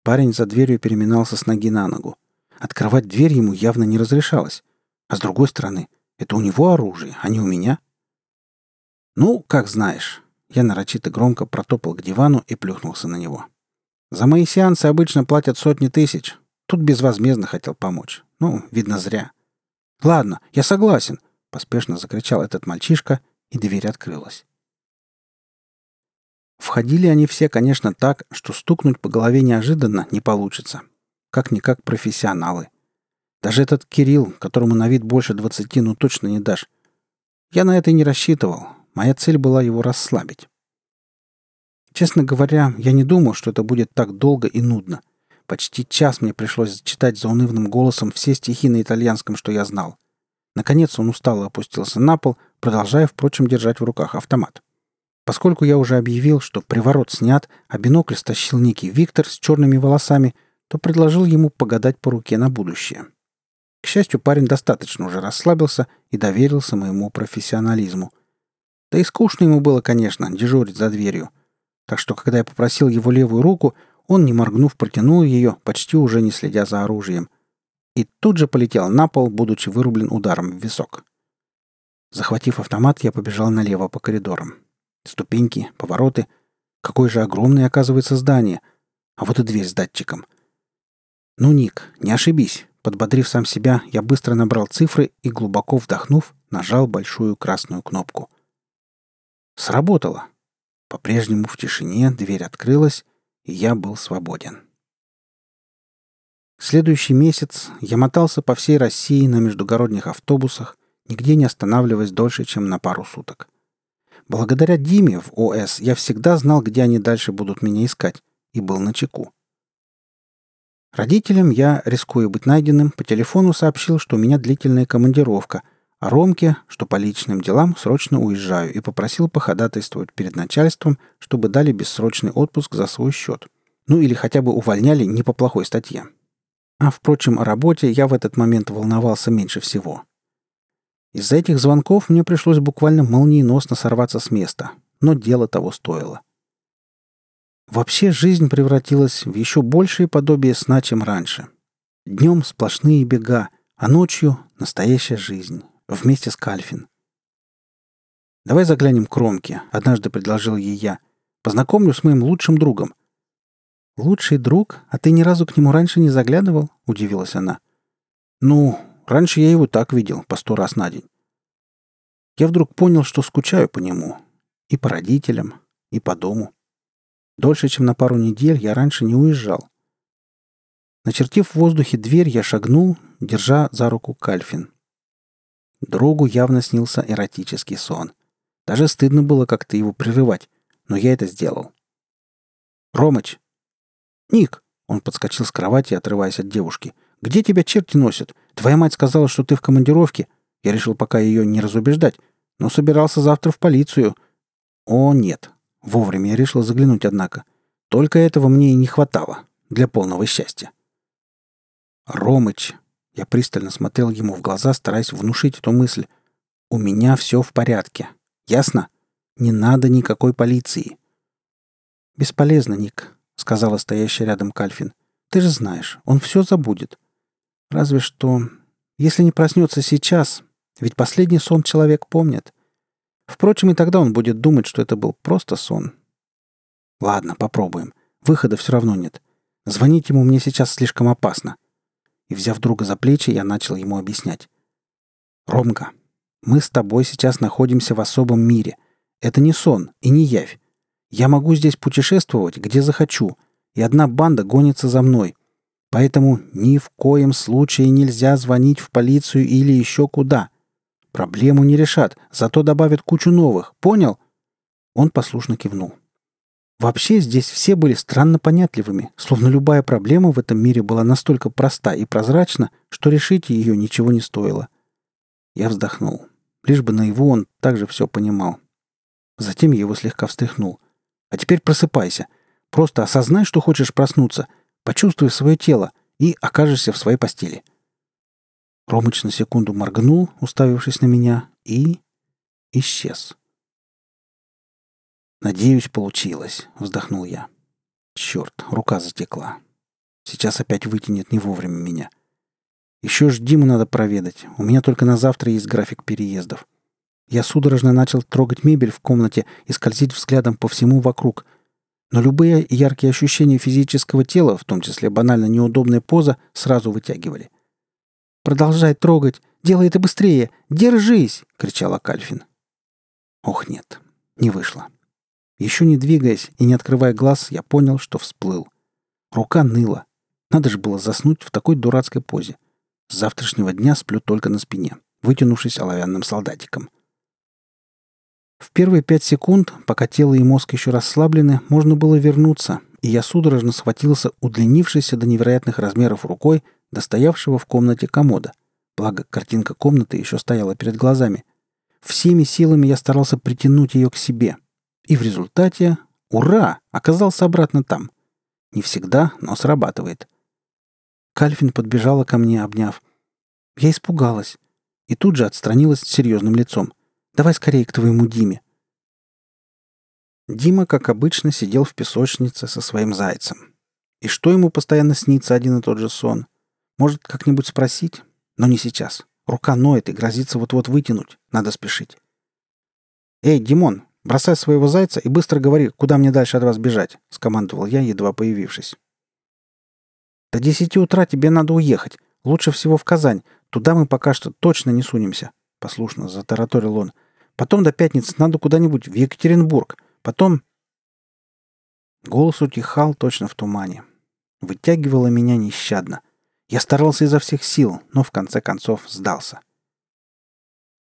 B: Парень за дверью переминался с ноги на ногу. Открывать дверь ему явно не разрешалось. А с другой стороны, это у него оружие, а не у меня. Ну, как знаешь. Я нарочито громко протопал к дивану и плюхнулся на него. За мои сеансы обычно платят сотни тысяч, Тут безвозмездно хотел помочь. Ну, видно, зря. «Ладно, я согласен», — поспешно закричал этот мальчишка, и дверь открылась. Входили они все, конечно, так, что стукнуть по голове неожиданно не получится. Как-никак профессионалы. Даже этот Кирилл, которому на вид больше двадцати, ну точно не дашь. Я на это и не рассчитывал. Моя цель была его расслабить. Честно говоря, я не думал, что это будет так долго и нудно. Почти час мне пришлось читать за унывным голосом все стихи на итальянском, что я знал. Наконец он устало опустился на пол, продолжая, впрочем, держать в руках автомат. Поскольку я уже объявил, что приворот снят, а бинокль стащил некий Виктор с черными волосами, то предложил ему погадать по руке на будущее. К счастью, парень достаточно уже расслабился и доверился моему профессионализму. Да и скучно ему было, конечно, дежурить за дверью. Так что, когда я попросил его левую руку, он, не моргнув, протянул ее, почти уже не следя за оружием. И тут же полетел на пол, будучи вырублен ударом в висок. Захватив автомат, я побежал налево по коридорам. Ступеньки, повороты. Какое же огромное, оказывается, здание. А вот и дверь с датчиком. «Ну, Ник, не ошибись!» Подбодрив сам себя, я быстро набрал цифры и, глубоко вдохнув, нажал большую красную кнопку. Сработало. По-прежнему в тишине дверь открылась, и я был свободен. Следующий месяц я мотался по всей России на междугородних автобусах, нигде не останавливаясь дольше, чем на пару суток. Благодаря Диме в ОС я всегда знал, где они дальше будут меня искать, и был на чеку. Родителям я, рискуя быть найденным, по телефону сообщил, что у меня длительная командировка, а Ромке, что по личным делам срочно уезжаю, и попросил походатайствовать перед начальством, чтобы дали бессрочный отпуск за свой счет. Ну или хотя бы увольняли не по плохой статье. А, впрочем, о работе я в этот момент волновался меньше всего. Из-за этих звонков мне пришлось буквально молниеносно сорваться с места, но дело того стоило. Вообще жизнь превратилась в еще большее подобие сна, чем раньше. Днем сплошные бега, а ночью — настоящая жизнь вместе с Кальфин. «Давай заглянем к Ромке», — однажды предложил ей я. «Познакомлю с моим лучшим другом». «Лучший друг? А ты ни разу к нему раньше не заглядывал?» — удивилась она. «Ну, раньше я его так видел, по сто раз на день. Я вдруг понял, что скучаю по нему. И по родителям, и по дому. Дольше, чем на пару недель, я раньше не уезжал. Начертив в воздухе дверь, я шагнул, держа за руку Кальфин. Другу явно снился эротический сон. Даже стыдно было как-то его прерывать, но я это сделал. «Ромыч!» «Ник!» — он подскочил с кровати, отрываясь от девушки. «Где тебя черти носят? Твоя мать сказала, что ты в командировке. Я решил пока ее не разубеждать, но собирался завтра в полицию. О, нет. Вовремя я решил заглянуть, однако. Только этого мне и не хватало для полного счастья. Ромыч, я пристально смотрел ему в глаза, стараясь внушить эту мысль. «У меня все в порядке. Ясно? Не надо никакой полиции». «Бесполезно, Ник», — сказала стоящая рядом Кальфин. «Ты же знаешь, он все забудет. Разве что, если не проснется сейчас, ведь последний сон человек помнит. Впрочем, и тогда он будет думать, что это был просто сон. Ладно, попробуем. Выхода все равно нет. Звонить ему мне сейчас слишком опасно и, взяв друга за плечи, я начал ему объяснять. «Ромка, мы с тобой сейчас находимся в особом мире. Это не сон и не явь. Я могу здесь путешествовать, где захочу, и одна банда гонится за мной. Поэтому ни в коем случае нельзя звонить в полицию или еще куда. Проблему не решат, зато добавят кучу новых. Понял?» Он послушно кивнул. Вообще здесь все были странно понятливыми, словно любая проблема в этом мире была настолько проста и прозрачна, что решить ее ничего не стоило. Я вздохнул. Лишь бы наяву он также все понимал. Затем я его слегка встряхнул. «А теперь просыпайся. Просто осознай, что хочешь проснуться. Почувствуй свое тело и окажешься в своей постели». Ромыч на секунду моргнул, уставившись на меня, и... исчез. «Надеюсь, получилось», — вздохнул я. «Черт, рука затекла. Сейчас опять вытянет не вовремя меня. Еще ж Диму надо проведать. У меня только на завтра есть график переездов. Я судорожно начал трогать мебель в комнате и скользить взглядом по всему вокруг. Но любые яркие ощущения физического тела, в том числе банально неудобная поза, сразу вытягивали. «Продолжай трогать! Делай это быстрее! Держись!» — кричала Кальфин. Ох, нет, не вышло. Еще не двигаясь и не открывая глаз, я понял, что всплыл. Рука ныла. Надо же было заснуть в такой дурацкой позе. С завтрашнего дня сплю только на спине, вытянувшись оловянным солдатиком. В первые пять секунд, пока тело и мозг еще расслаблены, можно было вернуться, и я судорожно схватился удлинившейся до невероятных размеров рукой, достоявшего в комнате комода. Благо, картинка комнаты еще стояла перед глазами. Всеми силами я старался притянуть ее к себе — и в результате, ура, оказался обратно там. Не всегда, но срабатывает. Кальфин подбежала ко мне, обняв. Я испугалась. И тут же отстранилась с серьезным лицом. «Давай скорее к твоему Диме». Дима, как обычно, сидел в песочнице со своим зайцем. И что ему постоянно снится один и тот же сон? Может, как-нибудь спросить? Но не сейчас. Рука ноет и грозится вот-вот вытянуть. Надо спешить. «Эй, Димон, «Бросай своего зайца и быстро говори, куда мне дальше от вас бежать», — скомандовал я, едва появившись. «До десяти утра тебе надо уехать. Лучше всего в Казань. Туда мы пока что точно не сунемся», — послушно затараторил он. «Потом до пятницы надо куда-нибудь в Екатеринбург. Потом...» Голос утихал точно в тумане. Вытягивало меня нещадно. Я старался изо всех сил, но в конце концов сдался. —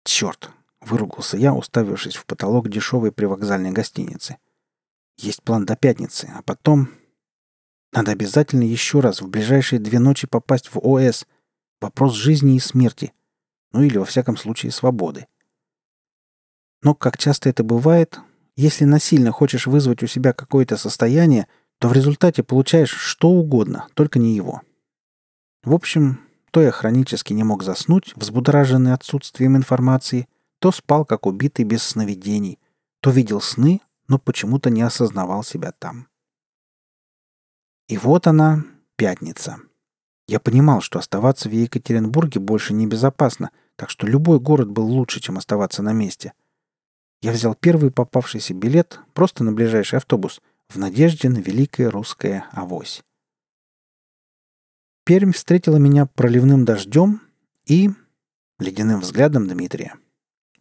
B: «Черт!» — выругался я, уставившись в потолок дешевой привокзальной гостиницы. «Есть план до пятницы, а потом...» «Надо обязательно еще раз в ближайшие две ночи попасть в ОС. Вопрос жизни и смерти. Ну или, во всяком случае, свободы. Но, как часто это бывает, если насильно хочешь вызвать у себя какое-то состояние, то в результате получаешь что угодно, только не его. В общем, то я хронически не мог заснуть, взбудораженный отсутствием информации, то спал, как убитый, без сновидений, то видел сны, но почему-то не осознавал себя там. И вот она, пятница. Я понимал, что оставаться в Екатеринбурге больше небезопасно, так что любой город был лучше, чем оставаться на месте. Я взял первый попавшийся билет просто на ближайший автобус в надежде на великое русское авось. Пермь встретила меня проливным дождем и ледяным взглядом Дмитрия.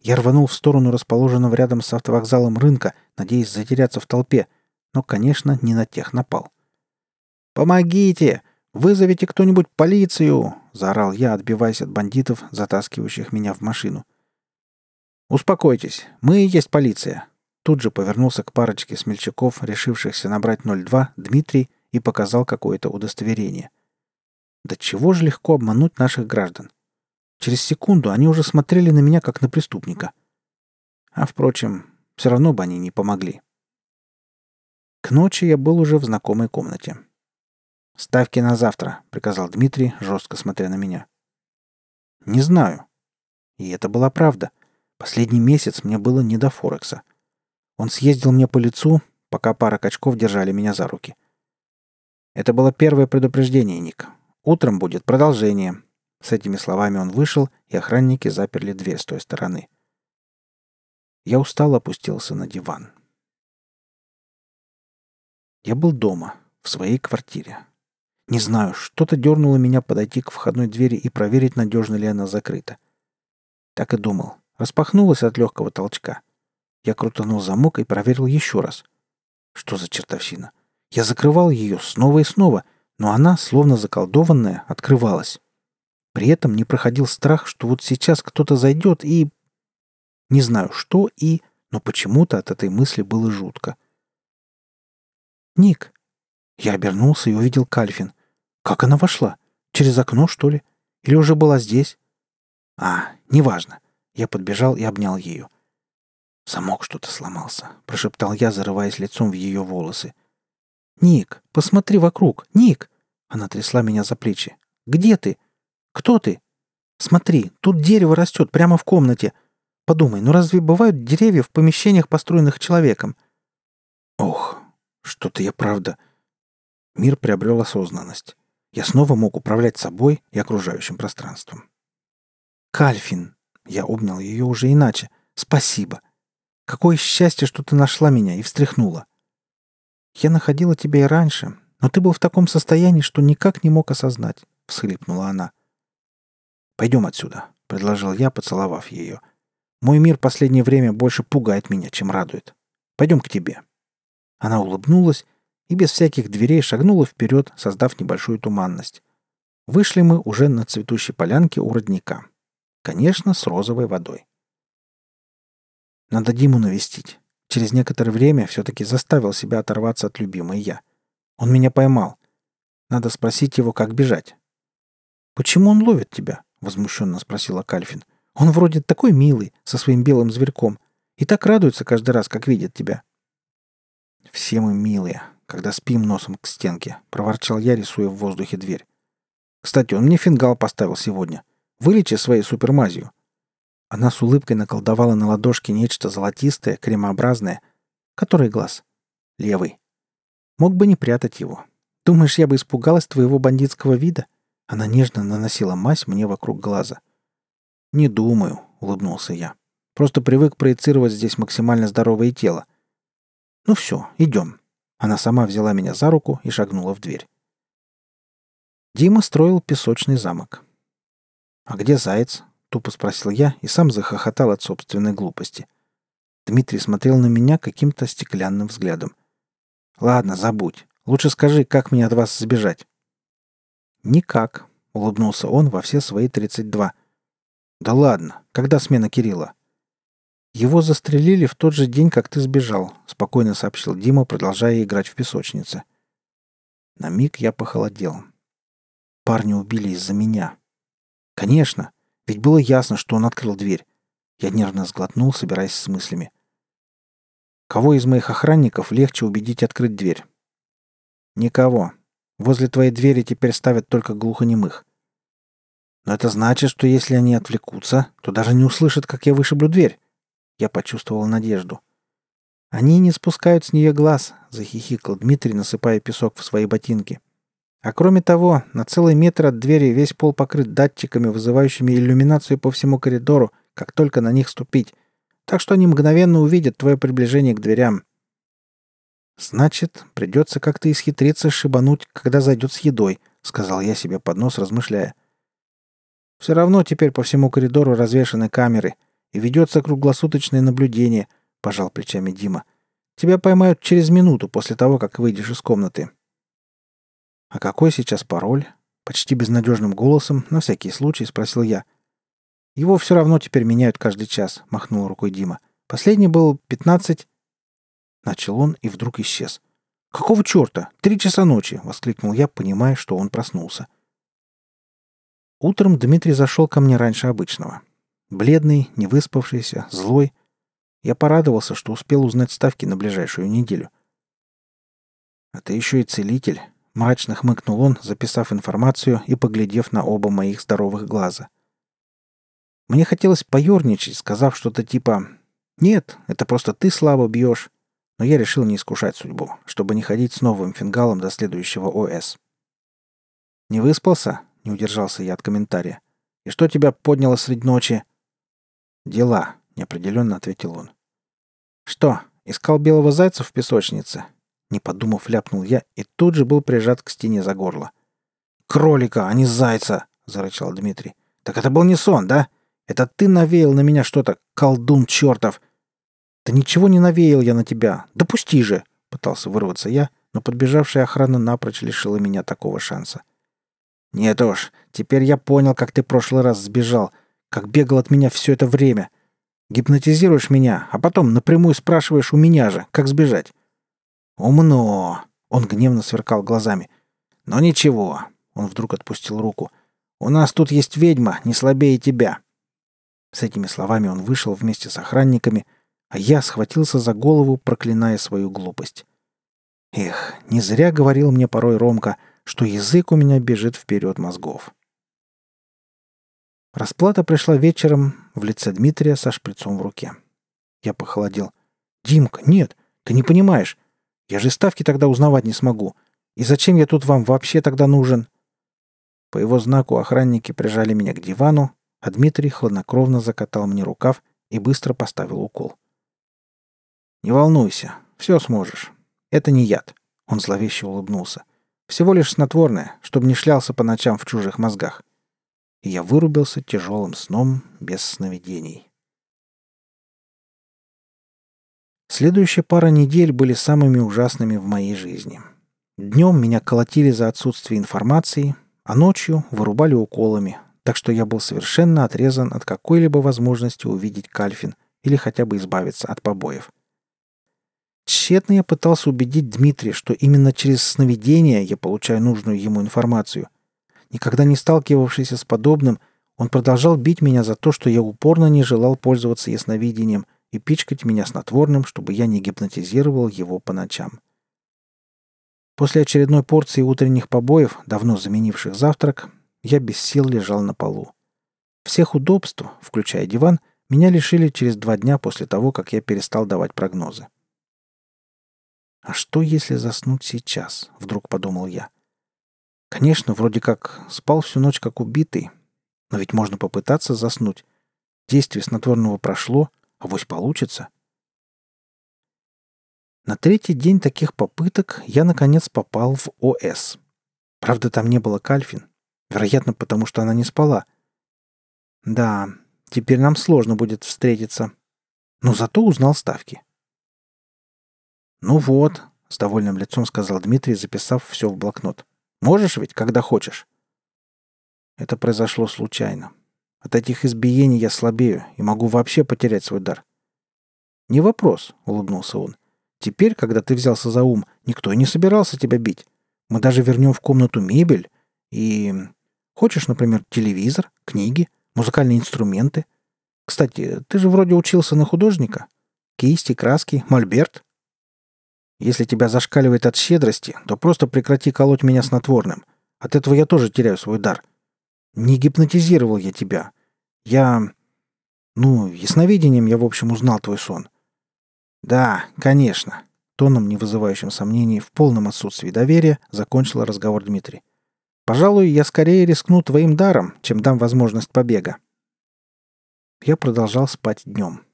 B: Я рванул в сторону расположенного рядом с автовокзалом рынка, надеясь затеряться в толпе, но, конечно, не на тех напал. «Помогите! Вызовите кто-нибудь полицию!» — заорал я, отбиваясь от бандитов, затаскивающих меня в машину. «Успокойтесь, мы и есть полиция!» Тут же повернулся к парочке смельчаков, решившихся набрать 02, Дмитрий, и показал какое-то удостоверение — да чего же легко обмануть наших граждан? Через секунду они уже смотрели на меня, как на преступника. А, впрочем, все равно бы они не помогли. К ночи я был уже в знакомой комнате. «Ставки на завтра», — приказал Дмитрий, жестко смотря на меня. «Не знаю». И это была правда. Последний месяц мне было не до Форекса. Он съездил мне по лицу, пока пара качков держали меня за руки. Это было первое предупреждение, Ник. Утром будет продолжение. С этими словами он вышел, и охранники заперли дверь с той стороны. Я устал опустился на диван. Я был дома, в своей квартире. Не знаю, что-то дернуло меня подойти к входной двери и проверить, надежно ли она закрыта. Так и думал. Распахнулась от легкого толчка. Я крутанул замок и проверил еще раз. Что за чертовщина? Я закрывал ее снова и снова — но она, словно заколдованная, открывалась. При этом не проходил страх, что вот сейчас кто-то зайдет и... Не знаю, что и... Но почему-то от этой мысли было жутко. «Ник!» Я обернулся и увидел Кальфин. «Как она вошла? Через окно, что ли? Или уже была здесь?» «А, неважно». Я подбежал и обнял ее. «Замок что-то сломался», — прошептал я, зарываясь лицом в ее волосы. «Ник, посмотри вокруг! Ник!» Она трясла меня за плечи. «Где ты? Кто ты? Смотри, тут дерево растет прямо в комнате. Подумай, ну разве бывают деревья в помещениях, построенных человеком?» «Ох, что-то я правда...» Мир приобрел осознанность. Я снова мог управлять собой и окружающим пространством. «Кальфин!» Я обнял ее уже иначе. «Спасибо! Какое счастье, что ты нашла меня и встряхнула!» Я находила тебя и раньше, но ты был в таком состоянии, что никак не мог осознать», — всхлипнула она. «Пойдем отсюда», — предложил я, поцеловав ее. «Мой мир последнее время больше пугает меня, чем радует. Пойдем к тебе». Она улыбнулась и без всяких дверей шагнула вперед, создав небольшую туманность. Вышли мы уже на цветущей полянке у родника. Конечно, с розовой водой. Надо Диму навестить. Через некоторое время все-таки заставил себя оторваться от любимой я. Он меня поймал. Надо спросить его, как бежать. «Почему он ловит тебя?» — возмущенно спросила Кальфин. «Он вроде такой милый, со своим белым зверьком, и так радуется каждый раз, как видит тебя». «Все мы милые, когда спим носом к стенке», — проворчал я, рисуя в воздухе дверь. «Кстати, он мне фингал поставил сегодня. Вылечи своей супермазью. Она с улыбкой наколдовала на ладошке нечто золотистое, кремообразное. Который глаз? Левый. Мог бы не прятать его. Думаешь, я бы испугалась твоего бандитского вида? Она нежно наносила мазь мне вокруг глаза. «Не думаю», — улыбнулся я. «Просто привык проецировать здесь максимально здоровое тело». «Ну все, идем». Она сама взяла меня за руку и шагнула в дверь. Дима строил песочный замок. «А где заяц?» Тупо спросил я и сам захохотал от собственной глупости. Дмитрий смотрел на меня каким-то стеклянным взглядом. «Ладно, забудь. Лучше скажи, как мне от вас сбежать?» «Никак», — улыбнулся он во все свои тридцать два.
A: «Да ладно. Когда смена Кирилла?» «Его застрелили в тот же день, как ты сбежал», — спокойно сообщил Дима, продолжая играть в песочнице. На миг я похолодел. Парня убили из-за меня. Конечно, ведь было ясно, что он открыл дверь. Я нервно сглотнул, собираясь с мыслями. Кого из моих охранников легче убедить открыть дверь? Никого. Возле твоей двери теперь ставят только глухонемых. Но это значит, что если они отвлекутся, то даже не услышат, как я вышиблю дверь. Я почувствовал надежду. Они не спускают с нее глаз, захихикал Дмитрий, насыпая песок в свои ботинки. А кроме того, на целый метр от двери весь пол покрыт датчиками, вызывающими иллюминацию по всему коридору, как только на них ступить. Так что они мгновенно увидят твое приближение к дверям. Значит, придется как-то исхитриться шибануть, когда зайдет с едой, сказал я себе под нос, размышляя. Все равно теперь по всему коридору развешаны камеры, и ведется круглосуточное наблюдение, пожал плечами Дима. Тебя поймают через минуту после того, как выйдешь из комнаты. А какой сейчас пароль? Почти безнадежным голосом, на всякий случай, спросил я. Его все равно теперь меняют каждый час, махнул рукой Дима. Последний был пятнадцать. Начал он и вдруг исчез. «Какого черта? Три часа ночи!» — воскликнул я, понимая, что он проснулся. Утром Дмитрий зашел ко мне раньше обычного. Бледный, невыспавшийся, злой. Я порадовался, что успел узнать ставки на ближайшую неделю. «А ты еще и целитель», — мрачно хмыкнул он, записав информацию и поглядев на оба моих здоровых глаза. Мне хотелось поерничать, сказав что-то типа «Нет, это просто ты слабо бьешь», но я решил не искушать судьбу, чтобы не ходить с новым фингалом до следующего ОС. «Не выспался?» — не удержался я от комментария. «И что тебя подняло среди ночи?» «Дела», — неопределенно ответил он. «Что, искал белого зайца в песочнице?» Не подумав, ляпнул я и тут же был прижат к стене за горло. «Кролика, а не зайца!» — зарычал Дмитрий. «Так это был не сон, да? Это ты навеял на меня что-то, колдун чертов!» «Да ничего не навеял я на тебя! Допусти же!» — пытался вырваться я, но подбежавшая охрана напрочь лишила меня такого шанса. «Нет уж, теперь я понял, как ты прошлый раз сбежал, как бегал от меня все это время. Гипнотизируешь меня, а потом напрямую спрашиваешь у меня же, как сбежать». «Умно!» — он гневно сверкал глазами. «Но ничего!» — он вдруг отпустил руку. «У нас тут есть ведьма, не слабее тебя!» С этими словами он вышел вместе с охранниками, а я схватился за голову, проклиная свою глупость. Эх, не зря говорил мне порой Ромка — что язык у меня бежит вперед мозгов. Расплата пришла вечером в лице Дмитрия со шприцом в руке. Я похолодел. «Димка, нет, ты не понимаешь. Я же ставки тогда узнавать не смогу. И зачем я тут вам вообще тогда нужен?» По его знаку охранники прижали меня к дивану, а Дмитрий хладнокровно закатал мне рукав и быстро поставил укол. «Не волнуйся, все сможешь. Это не яд», — он зловеще улыбнулся. Всего лишь снотворное, чтобы не шлялся по ночам в чужих мозгах. И я вырубился тяжелым сном без сновидений. Следующая пара недель были самыми ужасными в моей жизни. Днем меня колотили за отсутствие информации, а ночью вырубали уколами, так что я был совершенно отрезан от какой-либо возможности увидеть Кальфин или хотя бы избавиться от побоев. Тщетно я пытался убедить Дмитрия, что именно через сновидение я получаю нужную ему информацию. Никогда не сталкивавшийся с подобным, он продолжал бить меня за то, что я упорно не желал пользоваться ясновидением и пичкать меня снотворным, чтобы я не гипнотизировал его по ночам. После очередной порции утренних побоев, давно заменивших завтрак, я без сил лежал на полу. Всех удобств, включая диван, меня лишили через два дня после того, как я перестал давать прогнозы. А что, если заснуть сейчас? Вдруг подумал я. Конечно, вроде как спал всю ночь как убитый, но ведь можно попытаться заснуть. Действие снотворного прошло, а вось получится. На третий день таких попыток я, наконец, попал в ОС. Правда, там не было Кальфин. Вероятно, потому что она не спала. Да, теперь нам сложно будет встретиться. Но зато узнал ставки. «Ну вот», — с довольным лицом сказал Дмитрий, записав все в блокнот. «Можешь ведь, когда хочешь». Это произошло случайно. От этих избиений я слабею и могу вообще потерять свой дар». «Не вопрос», — улыбнулся он. «Теперь, когда ты взялся за ум, никто и не собирался тебя бить. Мы даже вернем в комнату мебель и... Хочешь, например, телевизор, книги, музыкальные инструменты? Кстати, ты же вроде учился на художника. Кисти, краски, мольберт. Если тебя зашкаливает от щедрости, то просто прекрати колоть меня снотворным. От этого я тоже теряю свой дар. Не гипнотизировал я тебя. Я... Ну, ясновидением я, в общем, узнал твой сон. Да, конечно. Тоном, не вызывающим сомнений, в полном отсутствии доверия, закончил разговор Дмитрий. Пожалуй, я скорее рискну твоим даром, чем дам возможность побега. Я продолжал спать днем.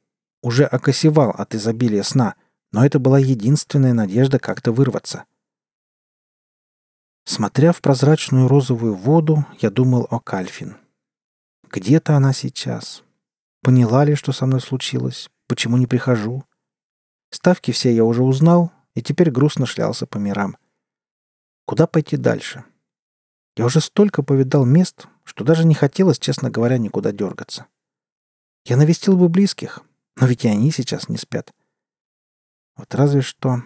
A: Уже окосевал от изобилия сна, но это была единственная надежда как-то вырваться. Смотря в прозрачную розовую воду, я думал о Кальфин. Где-то она сейчас. Поняла ли, что со мной случилось? Почему не прихожу? Ставки все я уже узнал, и теперь грустно шлялся по мирам. Куда пойти дальше? Я уже столько повидал мест, что даже не хотелось, честно говоря, никуда дергаться. Я навестил бы близких, но ведь и они сейчас не спят. Вот разве что...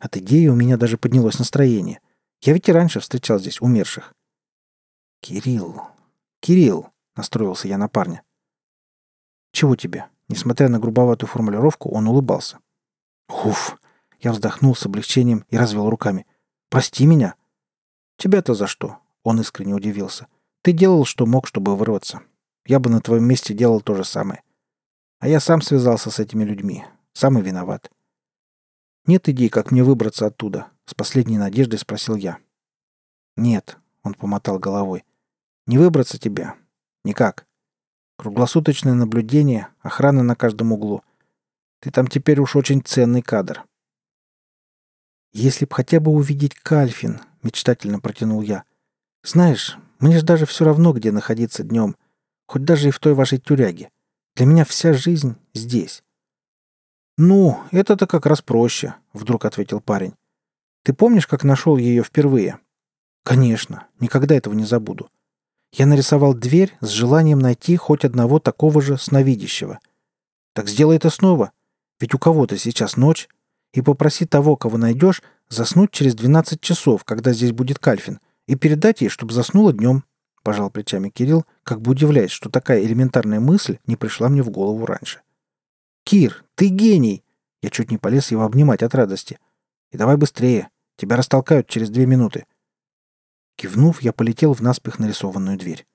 A: От идеи у меня даже поднялось настроение. Я ведь и раньше встречал здесь умерших. «Кирилл! Кирилл!» — настроился я на парня. «Чего тебе?» Несмотря на грубоватую формулировку, он улыбался. «Уф!» Я вздохнул с облегчением и развел руками. «Прости меня!» «Тебя-то за что?» Он искренне удивился. «Ты делал, что мог, чтобы вырваться. Я бы на твоем месте делал то же самое. А я сам связался с этими людьми. Сам и виноват. Нет идей, как мне выбраться оттуда? С последней надеждой спросил я. Нет, он помотал головой. Не выбраться тебе. Никак. Круглосуточное наблюдение, охрана на каждом углу. Ты там теперь уж очень ценный кадр. Если б хотя бы увидеть Кальфин, мечтательно протянул я. Знаешь, мне же даже все равно, где находиться днем хоть даже и в той вашей тюряге. Для меня вся жизнь здесь». «Ну, это-то как раз проще», — вдруг ответил парень. «Ты помнишь, как нашел ее впервые?» «Конечно, никогда этого не забуду. Я нарисовал дверь с желанием найти хоть одного такого же сновидящего. Так сделай это снова, ведь у кого-то сейчас ночь, и попроси того, кого найдешь, заснуть через 12 часов, когда здесь будет Кальфин, и передать ей, чтобы заснула днем. — пожал плечами Кирилл, как бы удивляясь, что такая элементарная мысль не пришла мне в голову раньше. «Кир, ты гений!» Я чуть не полез его обнимать от радости. «И давай быстрее. Тебя растолкают через две минуты». Кивнув, я полетел в наспех нарисованную дверь.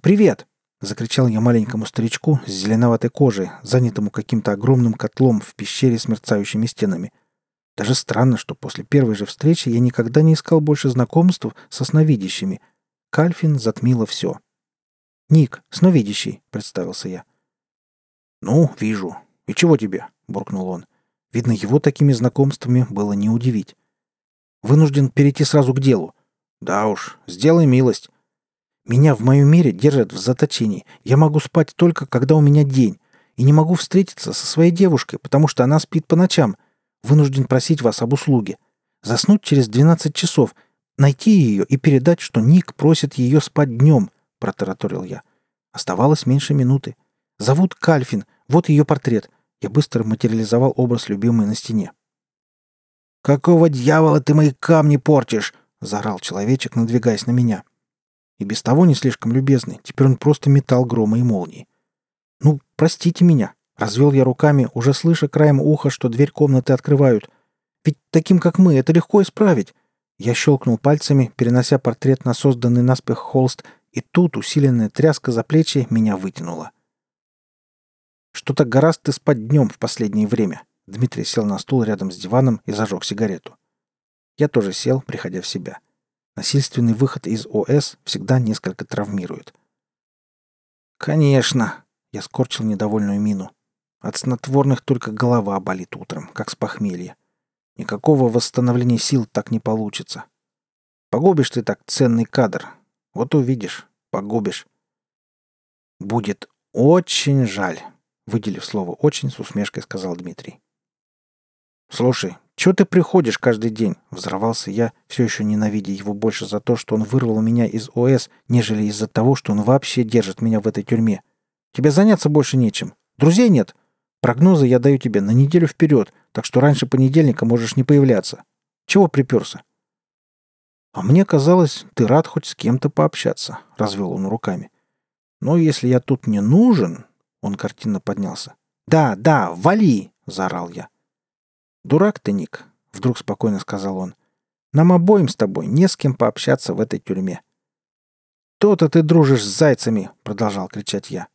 A: «Привет!» — закричал я маленькому старичку с зеленоватой кожей, занятому каким-то огромным котлом в пещере с мерцающими стенами. Даже странно, что после первой же встречи я никогда не искал больше знакомств со сновидящими — Кальфин затмило все. «Ник, сновидящий», — представился я. «Ну, вижу. И чего тебе?» — буркнул он. Видно, его такими знакомствами было не удивить. «Вынужден перейти сразу к делу». «Да уж, сделай милость». «Меня в моем мире держат в заточении. Я могу спать только, когда у меня день. И не могу встретиться со своей девушкой, потому что она спит по ночам. Вынужден просить вас об услуге. Заснуть через 12 часов — Найти ее и передать, что Ник просит ее спать днем, протараторил я. Оставалось меньше минуты. Зовут Кальфин, вот ее портрет. Я быстро материализовал образ любимой на стене. «Какого дьявола ты мои камни портишь?» — заорал человечек, надвигаясь на меня. И без того не слишком любезный, теперь он просто метал грома и молнии. «Ну, простите меня», — развел я руками, уже слыша краем уха, что дверь комнаты открывают. «Ведь таким, как мы, это легко исправить. Я щелкнул пальцами, перенося портрет на созданный наспех холст, и тут усиленная тряска за плечи меня вытянула. «Что-то гораздо ты спать днем в последнее время», Дмитрий сел на стул рядом с диваном и зажег сигарету. Я тоже сел, приходя в себя. Насильственный выход из ОС всегда несколько травмирует. «Конечно!» — я скорчил недовольную мину. От снотворных только голова болит утром, как с похмелья. Никакого восстановления сил так не получится. Погубишь ты так ценный кадр. Вот увидишь, погубишь. Будет очень жаль, выделив слово «очень», с усмешкой сказал Дмитрий. «Слушай, Чего ты приходишь каждый день?» — взорвался я, все еще ненавидя его больше за то, что он вырвал меня из ОС, нежели из-за того, что он вообще держит меня в этой тюрьме. Тебе заняться больше нечем. Друзей нет. Прогнозы я даю тебе на неделю вперед, так что раньше понедельника можешь не появляться. Чего приперся?» «А мне казалось, ты рад хоть с кем-то пообщаться», — развел он руками. «Но если я тут не нужен...» — он картинно поднялся. «Да, да, вали!» — заорал я. «Дурак ты, Ник», — вдруг спокойно сказал он. «Нам обоим с тобой не с кем пообщаться в этой тюрьме». «То-то ты дружишь с зайцами!» — продолжал кричать я.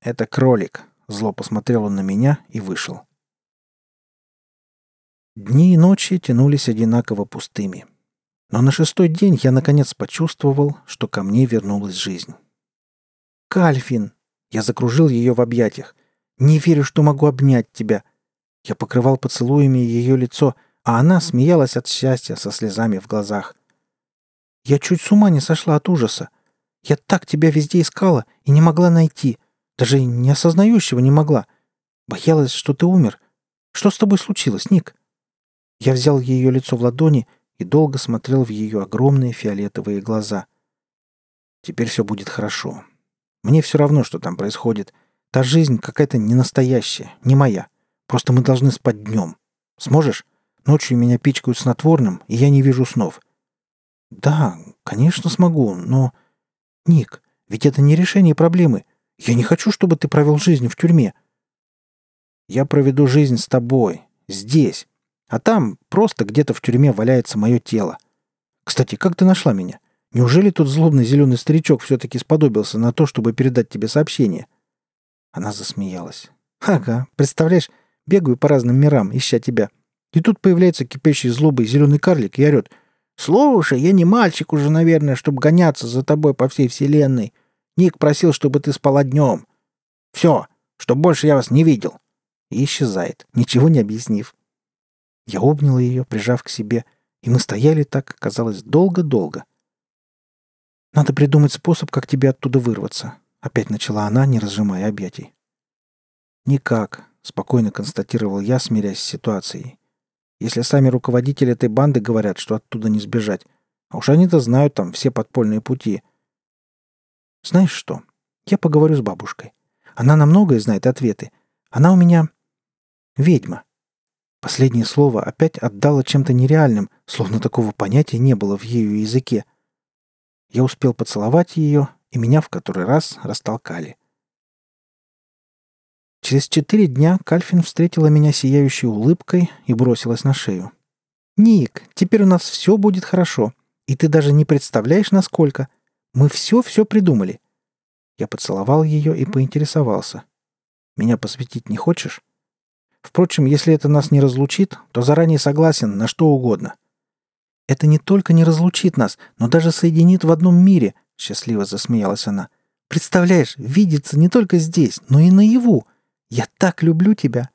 A: «Это кролик», — зло посмотрел он на меня и вышел. Дни и ночи тянулись одинаково пустыми. Но на шестой день я наконец почувствовал, что ко мне вернулась жизнь. «Кальфин!» Я закружил ее в объятиях. «Не верю, что могу обнять тебя. Я покрывал поцелуями ее лицо, а она смеялась от счастья со слезами в глазах. «Я чуть с ума не сошла от ужаса. Я так тебя везде искала и не могла найти. Даже не осознающего не могла. Боялась, что ты умер. Что с тобой случилось, Ник?» Я взял ее лицо в ладони и долго смотрел в ее огромные фиолетовые глаза. «Теперь все будет хорошо. Мне все равно, что там происходит. Та жизнь какая-то ненастоящая, не моя. Просто мы должны спать днем. Сможешь? Ночью меня пичкают снотворным, и я не вижу снов. Да, конечно смогу, но... Ник, ведь это не решение проблемы. Я не хочу, чтобы ты провел жизнь в тюрьме. Я проведу жизнь с тобой. Здесь. А там просто где-то в тюрьме валяется мое тело. Кстати, как ты нашла меня? Неужели тот злобный зеленый старичок все-таки сподобился на то, чтобы передать тебе сообщение?» Она засмеялась. «Ага, представляешь, Бегаю по разным мирам, ища тебя. И тут появляется кипящий злобой зеленый карлик и орет. «Слушай, я не мальчик уже, наверное, чтобы гоняться за тобой по всей вселенной. Ник просил, чтобы ты спала днем. Все, чтоб больше я вас не видел». И исчезает, ничего не объяснив. Я обнял ее, прижав к себе, и мы стояли так, казалось, долго-долго. «Надо придумать способ, как тебе оттуда вырваться», — опять начала она, не разжимая объятий. «Никак. — спокойно констатировал я, смирясь с ситуацией. «Если сами руководители этой банды говорят, что оттуда не сбежать, а уж они-то знают там все подпольные пути». «Знаешь что? Я поговорю с бабушкой. Она на многое знает ответы. Она у меня... ведьма». Последнее слово опять отдало чем-то нереальным, словно такого понятия не было в ее языке. Я успел поцеловать ее, и меня в который раз растолкали. Через четыре дня Кальфин встретила меня сияющей улыбкой и бросилась на шею. «Ник, теперь у нас все будет хорошо. И ты даже не представляешь, насколько. Мы все-все придумали». Я поцеловал ее и поинтересовался. «Меня посвятить не хочешь?» Впрочем, если это нас не разлучит, то заранее согласен на что угодно. Это не только не разлучит нас, но даже соединит в одном мире, счастливо засмеялась она. Представляешь, видится не только здесь, но и наяву. Я так люблю тебя!»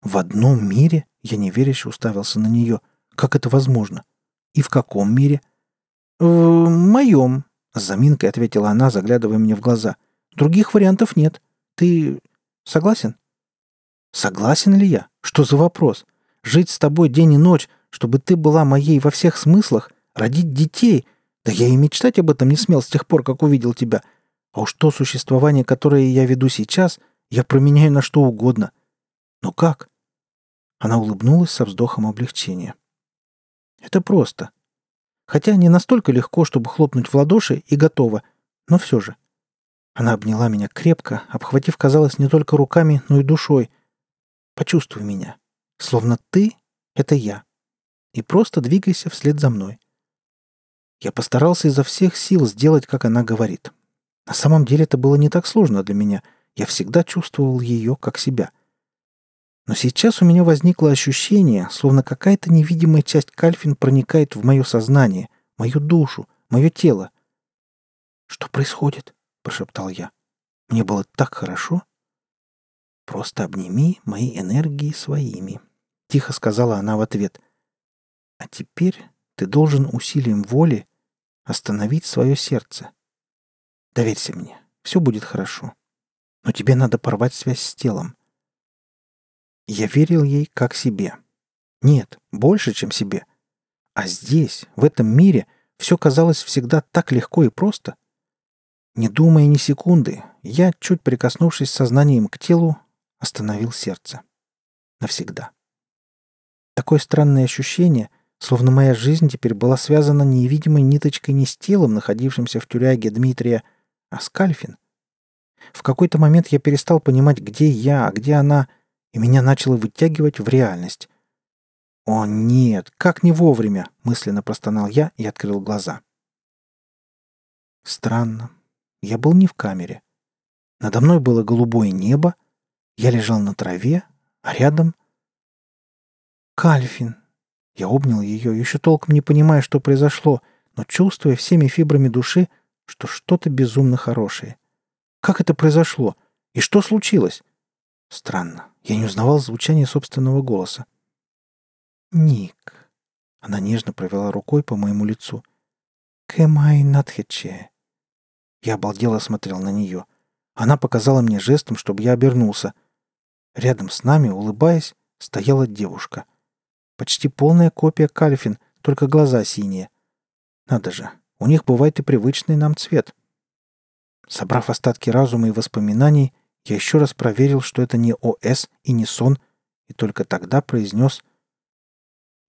A: «В одном мире?» — я неверяще уставился на нее. «Как это возможно? И в каком мире?» «В моем», — с заминкой ответила она, заглядывая мне в глаза. «Других вариантов нет. Ты согласен?» «Согласен ли я? Что за вопрос? Жить с тобой день и ночь, чтобы ты была моей во всех смыслах, родить детей? Да я и мечтать об этом не смел с тех пор, как увидел тебя. А уж то существование, которое я веду сейчас — я променяю на что угодно. Но как? Она улыбнулась со вздохом облегчения. Это просто. Хотя не настолько легко, чтобы хлопнуть в ладоши и готово, но все же. Она обняла меня крепко, обхватив, казалось, не только руками, но и душой. Почувствуй меня. Словно ты — это я. И просто двигайся вслед за мной. Я постарался изо всех сил сделать, как она говорит. На самом деле это было не так сложно для меня — я всегда чувствовал ее как себя. Но сейчас у меня возникло ощущение, словно какая-то невидимая часть Кальфин проникает в мое сознание, мою душу, мое тело. «Что происходит?» — прошептал я. «Мне было так хорошо». «Просто обними мои энергии своими», — тихо сказала она в ответ. «А теперь ты должен усилием воли остановить свое сердце. Доверься мне, все будет хорошо». Но тебе надо порвать связь с телом. Я верил ей как себе. Нет, больше, чем себе. А здесь, в этом мире, все казалось всегда так легко и просто. Не думая ни секунды, я, чуть прикоснувшись сознанием к телу, остановил сердце. Навсегда. Такое странное ощущение, словно моя жизнь теперь была связана невидимой ниточкой не с телом, находившимся в тюряге Дмитрия, а с Кальфин. В какой-то момент я перестал понимать, где я, а где она, и меня начало вытягивать в реальность. «О, нет, как не вовремя!» — мысленно простонал я и открыл глаза. Странно. Я был не в камере. Надо мной было голубое небо, я лежал на траве, а рядом... Кальфин. Я обнял ее, еще толком не понимая, что произошло, но чувствуя всеми фибрами души, что что-то безумно хорошее. Как это произошло? И что случилось? Странно. Я не узнавал звучание собственного голоса. «Ник». Она нежно провела рукой по моему лицу. «Кэмай Натхече». Я обалдело смотрел на нее. Она показала мне жестом, чтобы я обернулся. Рядом с нами, улыбаясь, стояла девушка. Почти полная копия Кальфин, только глаза синие. Надо же, у них бывает и привычный нам цвет. Собрав остатки разума и воспоминаний, я еще раз проверил, что это не ОС и не сон, и только тогда произнес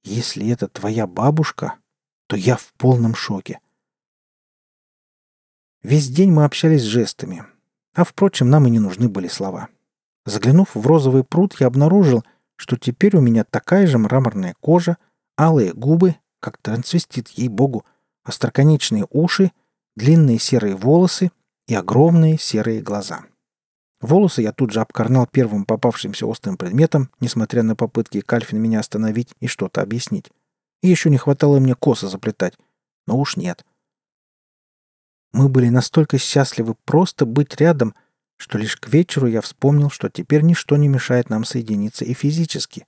A: «Если это твоя бабушка, то я в полном шоке». Весь день мы общались жестами, а, впрочем, нам и не нужны были слова. Заглянув в розовый пруд, я обнаружил, что теперь у меня такая же мраморная кожа, алые губы, как трансвестит, ей-богу, остроконечные уши, длинные серые волосы и огромные серые глаза. Волосы я тут же обкорнал первым попавшимся острым предметом, несмотря на попытки Кальфин меня остановить и что-то объяснить. И еще не хватало мне косы заплетать. Но уж нет. Мы были настолько счастливы просто быть рядом, что лишь к вечеру я вспомнил, что теперь ничто не мешает нам соединиться и физически.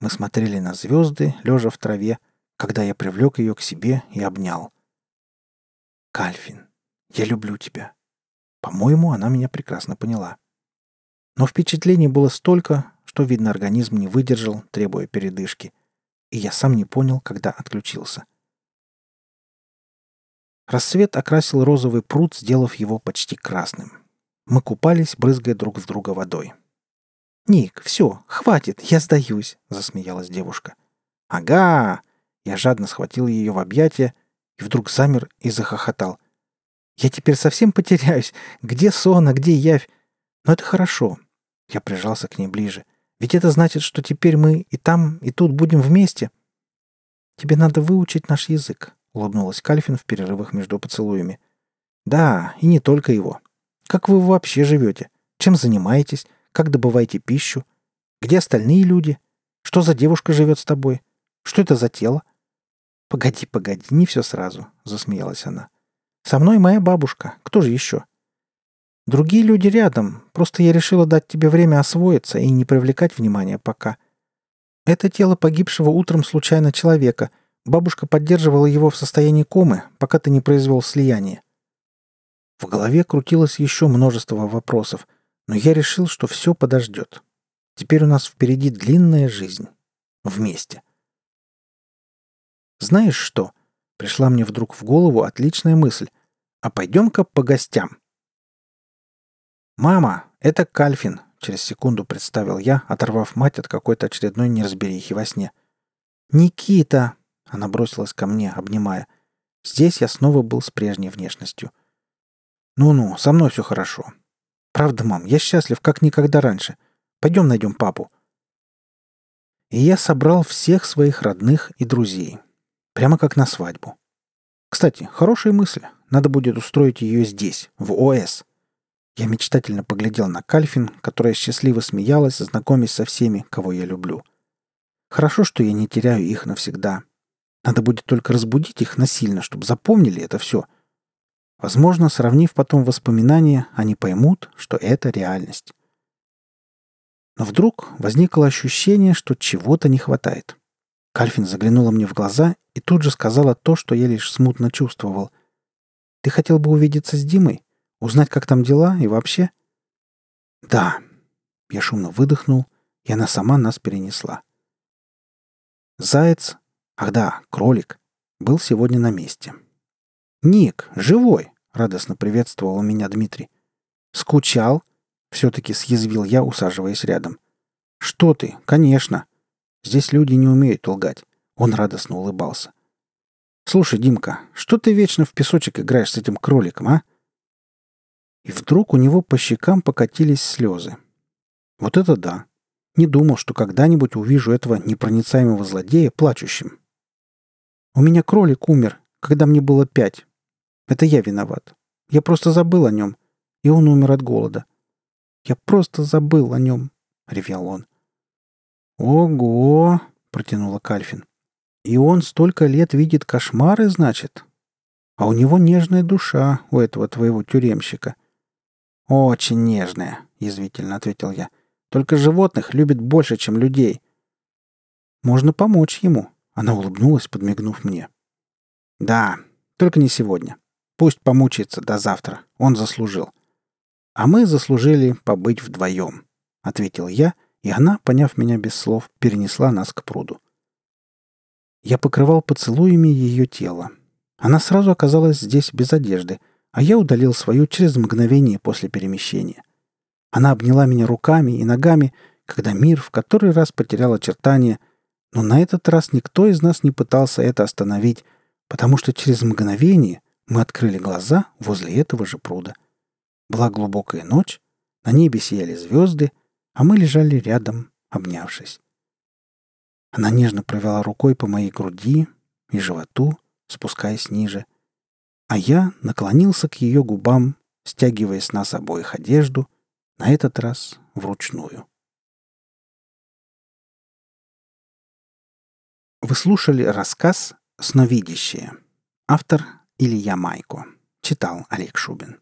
A: Мы смотрели на звезды, лежа в траве, когда я привлек ее к себе и обнял. «Кальфин, я люблю тебя». По-моему, она меня прекрасно поняла. Но впечатлений было столько, что, видно, организм не выдержал, требуя передышки. И я сам не понял, когда отключился. Рассвет окрасил розовый пруд, сделав его почти красным. Мы купались, брызгая друг в друга водой. «Ник, все, хватит, я сдаюсь», — засмеялась девушка. «Ага!» Я жадно схватил ее в объятия и вдруг замер и захохотал. «Я теперь совсем потеряюсь. Где сон, а где явь? Но это хорошо. Я прижался к ней ближе. Ведь это значит, что теперь мы и там, и тут будем вместе. Тебе надо выучить наш язык, улыбнулась Кальфин в перерывах между поцелуями. Да, и не только его. Как вы вообще живете? Чем занимаетесь? Как добываете пищу? Где остальные люди? Что за девушка живет с тобой? Что это за тело? Погоди, погоди, не все сразу, засмеялась она. Со мной моя бабушка. Кто же еще? Другие люди рядом, просто я решила дать тебе время освоиться и не привлекать внимания пока. Это тело погибшего утром случайно человека. Бабушка поддерживала его в состоянии комы, пока ты не произвел слияние. В голове крутилось еще множество вопросов, но я решил, что все подождет. Теперь у нас впереди длинная жизнь. Вместе. Знаешь что? Пришла мне вдруг в голову отличная мысль. А пойдем-ка по гостям. «Мама, это Кальфин», — через секунду представил я, оторвав мать от какой-то очередной неразберихи во сне. «Никита!» — она бросилась ко мне, обнимая. Здесь я снова был с прежней внешностью. «Ну-ну, со мной все хорошо. Правда, мам, я счастлив, как никогда раньше. Пойдем найдем папу». И я собрал всех своих родных и друзей. Прямо как на свадьбу. Кстати, хорошая мысль. Надо будет устроить ее здесь, в ОС. Я мечтательно поглядел на Кальфин, которая счастливо смеялась, знакомясь со всеми, кого я люблю. Хорошо, что я не теряю их навсегда. Надо будет только разбудить их насильно, чтобы запомнили это все. Возможно, сравнив потом воспоминания, они поймут, что это реальность. Но вдруг возникло ощущение, что чего-то не хватает. Кальфин заглянула мне в глаза и тут же сказала то, что я лишь смутно чувствовал. «Ты хотел бы увидеться с Димой?» Узнать, как там дела и вообще?» «Да». Я шумно выдохнул, и она сама нас перенесла.
B: Заяц, ах да, кролик, был сегодня на месте. «Ник, живой!» — радостно приветствовал меня Дмитрий. «Скучал?» — все-таки съязвил я, усаживаясь рядом. «Что ты? Конечно!» Здесь люди не умеют лгать. Он радостно улыбался. «Слушай, Димка, что ты вечно в песочек играешь с этим кроликом, а?» И вдруг у него по щекам покатились слезы. Вот это да. Не думал, что когда-нибудь увижу этого непроницаемого злодея плачущим. У меня кролик умер, когда мне было пять. Это я виноват. Я просто забыл о нем, и он умер от голода. Я просто забыл о нем, — ревел он. «Ого!» — протянула Кальфин. «И он столько лет видит кошмары, значит? А у него нежная душа, у этого твоего тюремщика». «Очень нежная», — язвительно ответил я. «Только животных любит больше, чем людей». «Можно помочь ему», — она улыбнулась, подмигнув мне. «Да, только не сегодня. Пусть помучается до завтра. Он заслужил». «А мы заслужили побыть вдвоем», — ответил я и она, поняв меня без слов, перенесла нас к пруду. Я покрывал поцелуями ее тело. Она сразу оказалась здесь без одежды, а я удалил свою через мгновение после перемещения. Она обняла меня руками и ногами, когда мир в который раз потерял очертания, но на этот раз никто из нас не пытался это остановить, потому что через мгновение мы открыли глаза возле этого же пруда. Была глубокая ночь, на небе сияли звезды — а мы лежали рядом, обнявшись. Она нежно провела рукой по моей груди и животу, спускаясь ниже, а я наклонился к ее губам, стягивая с нас обоих одежду, на этот раз вручную. Вы слушали рассказ «Сновидящее». Автор Илья Майко. Читал Олег Шубин.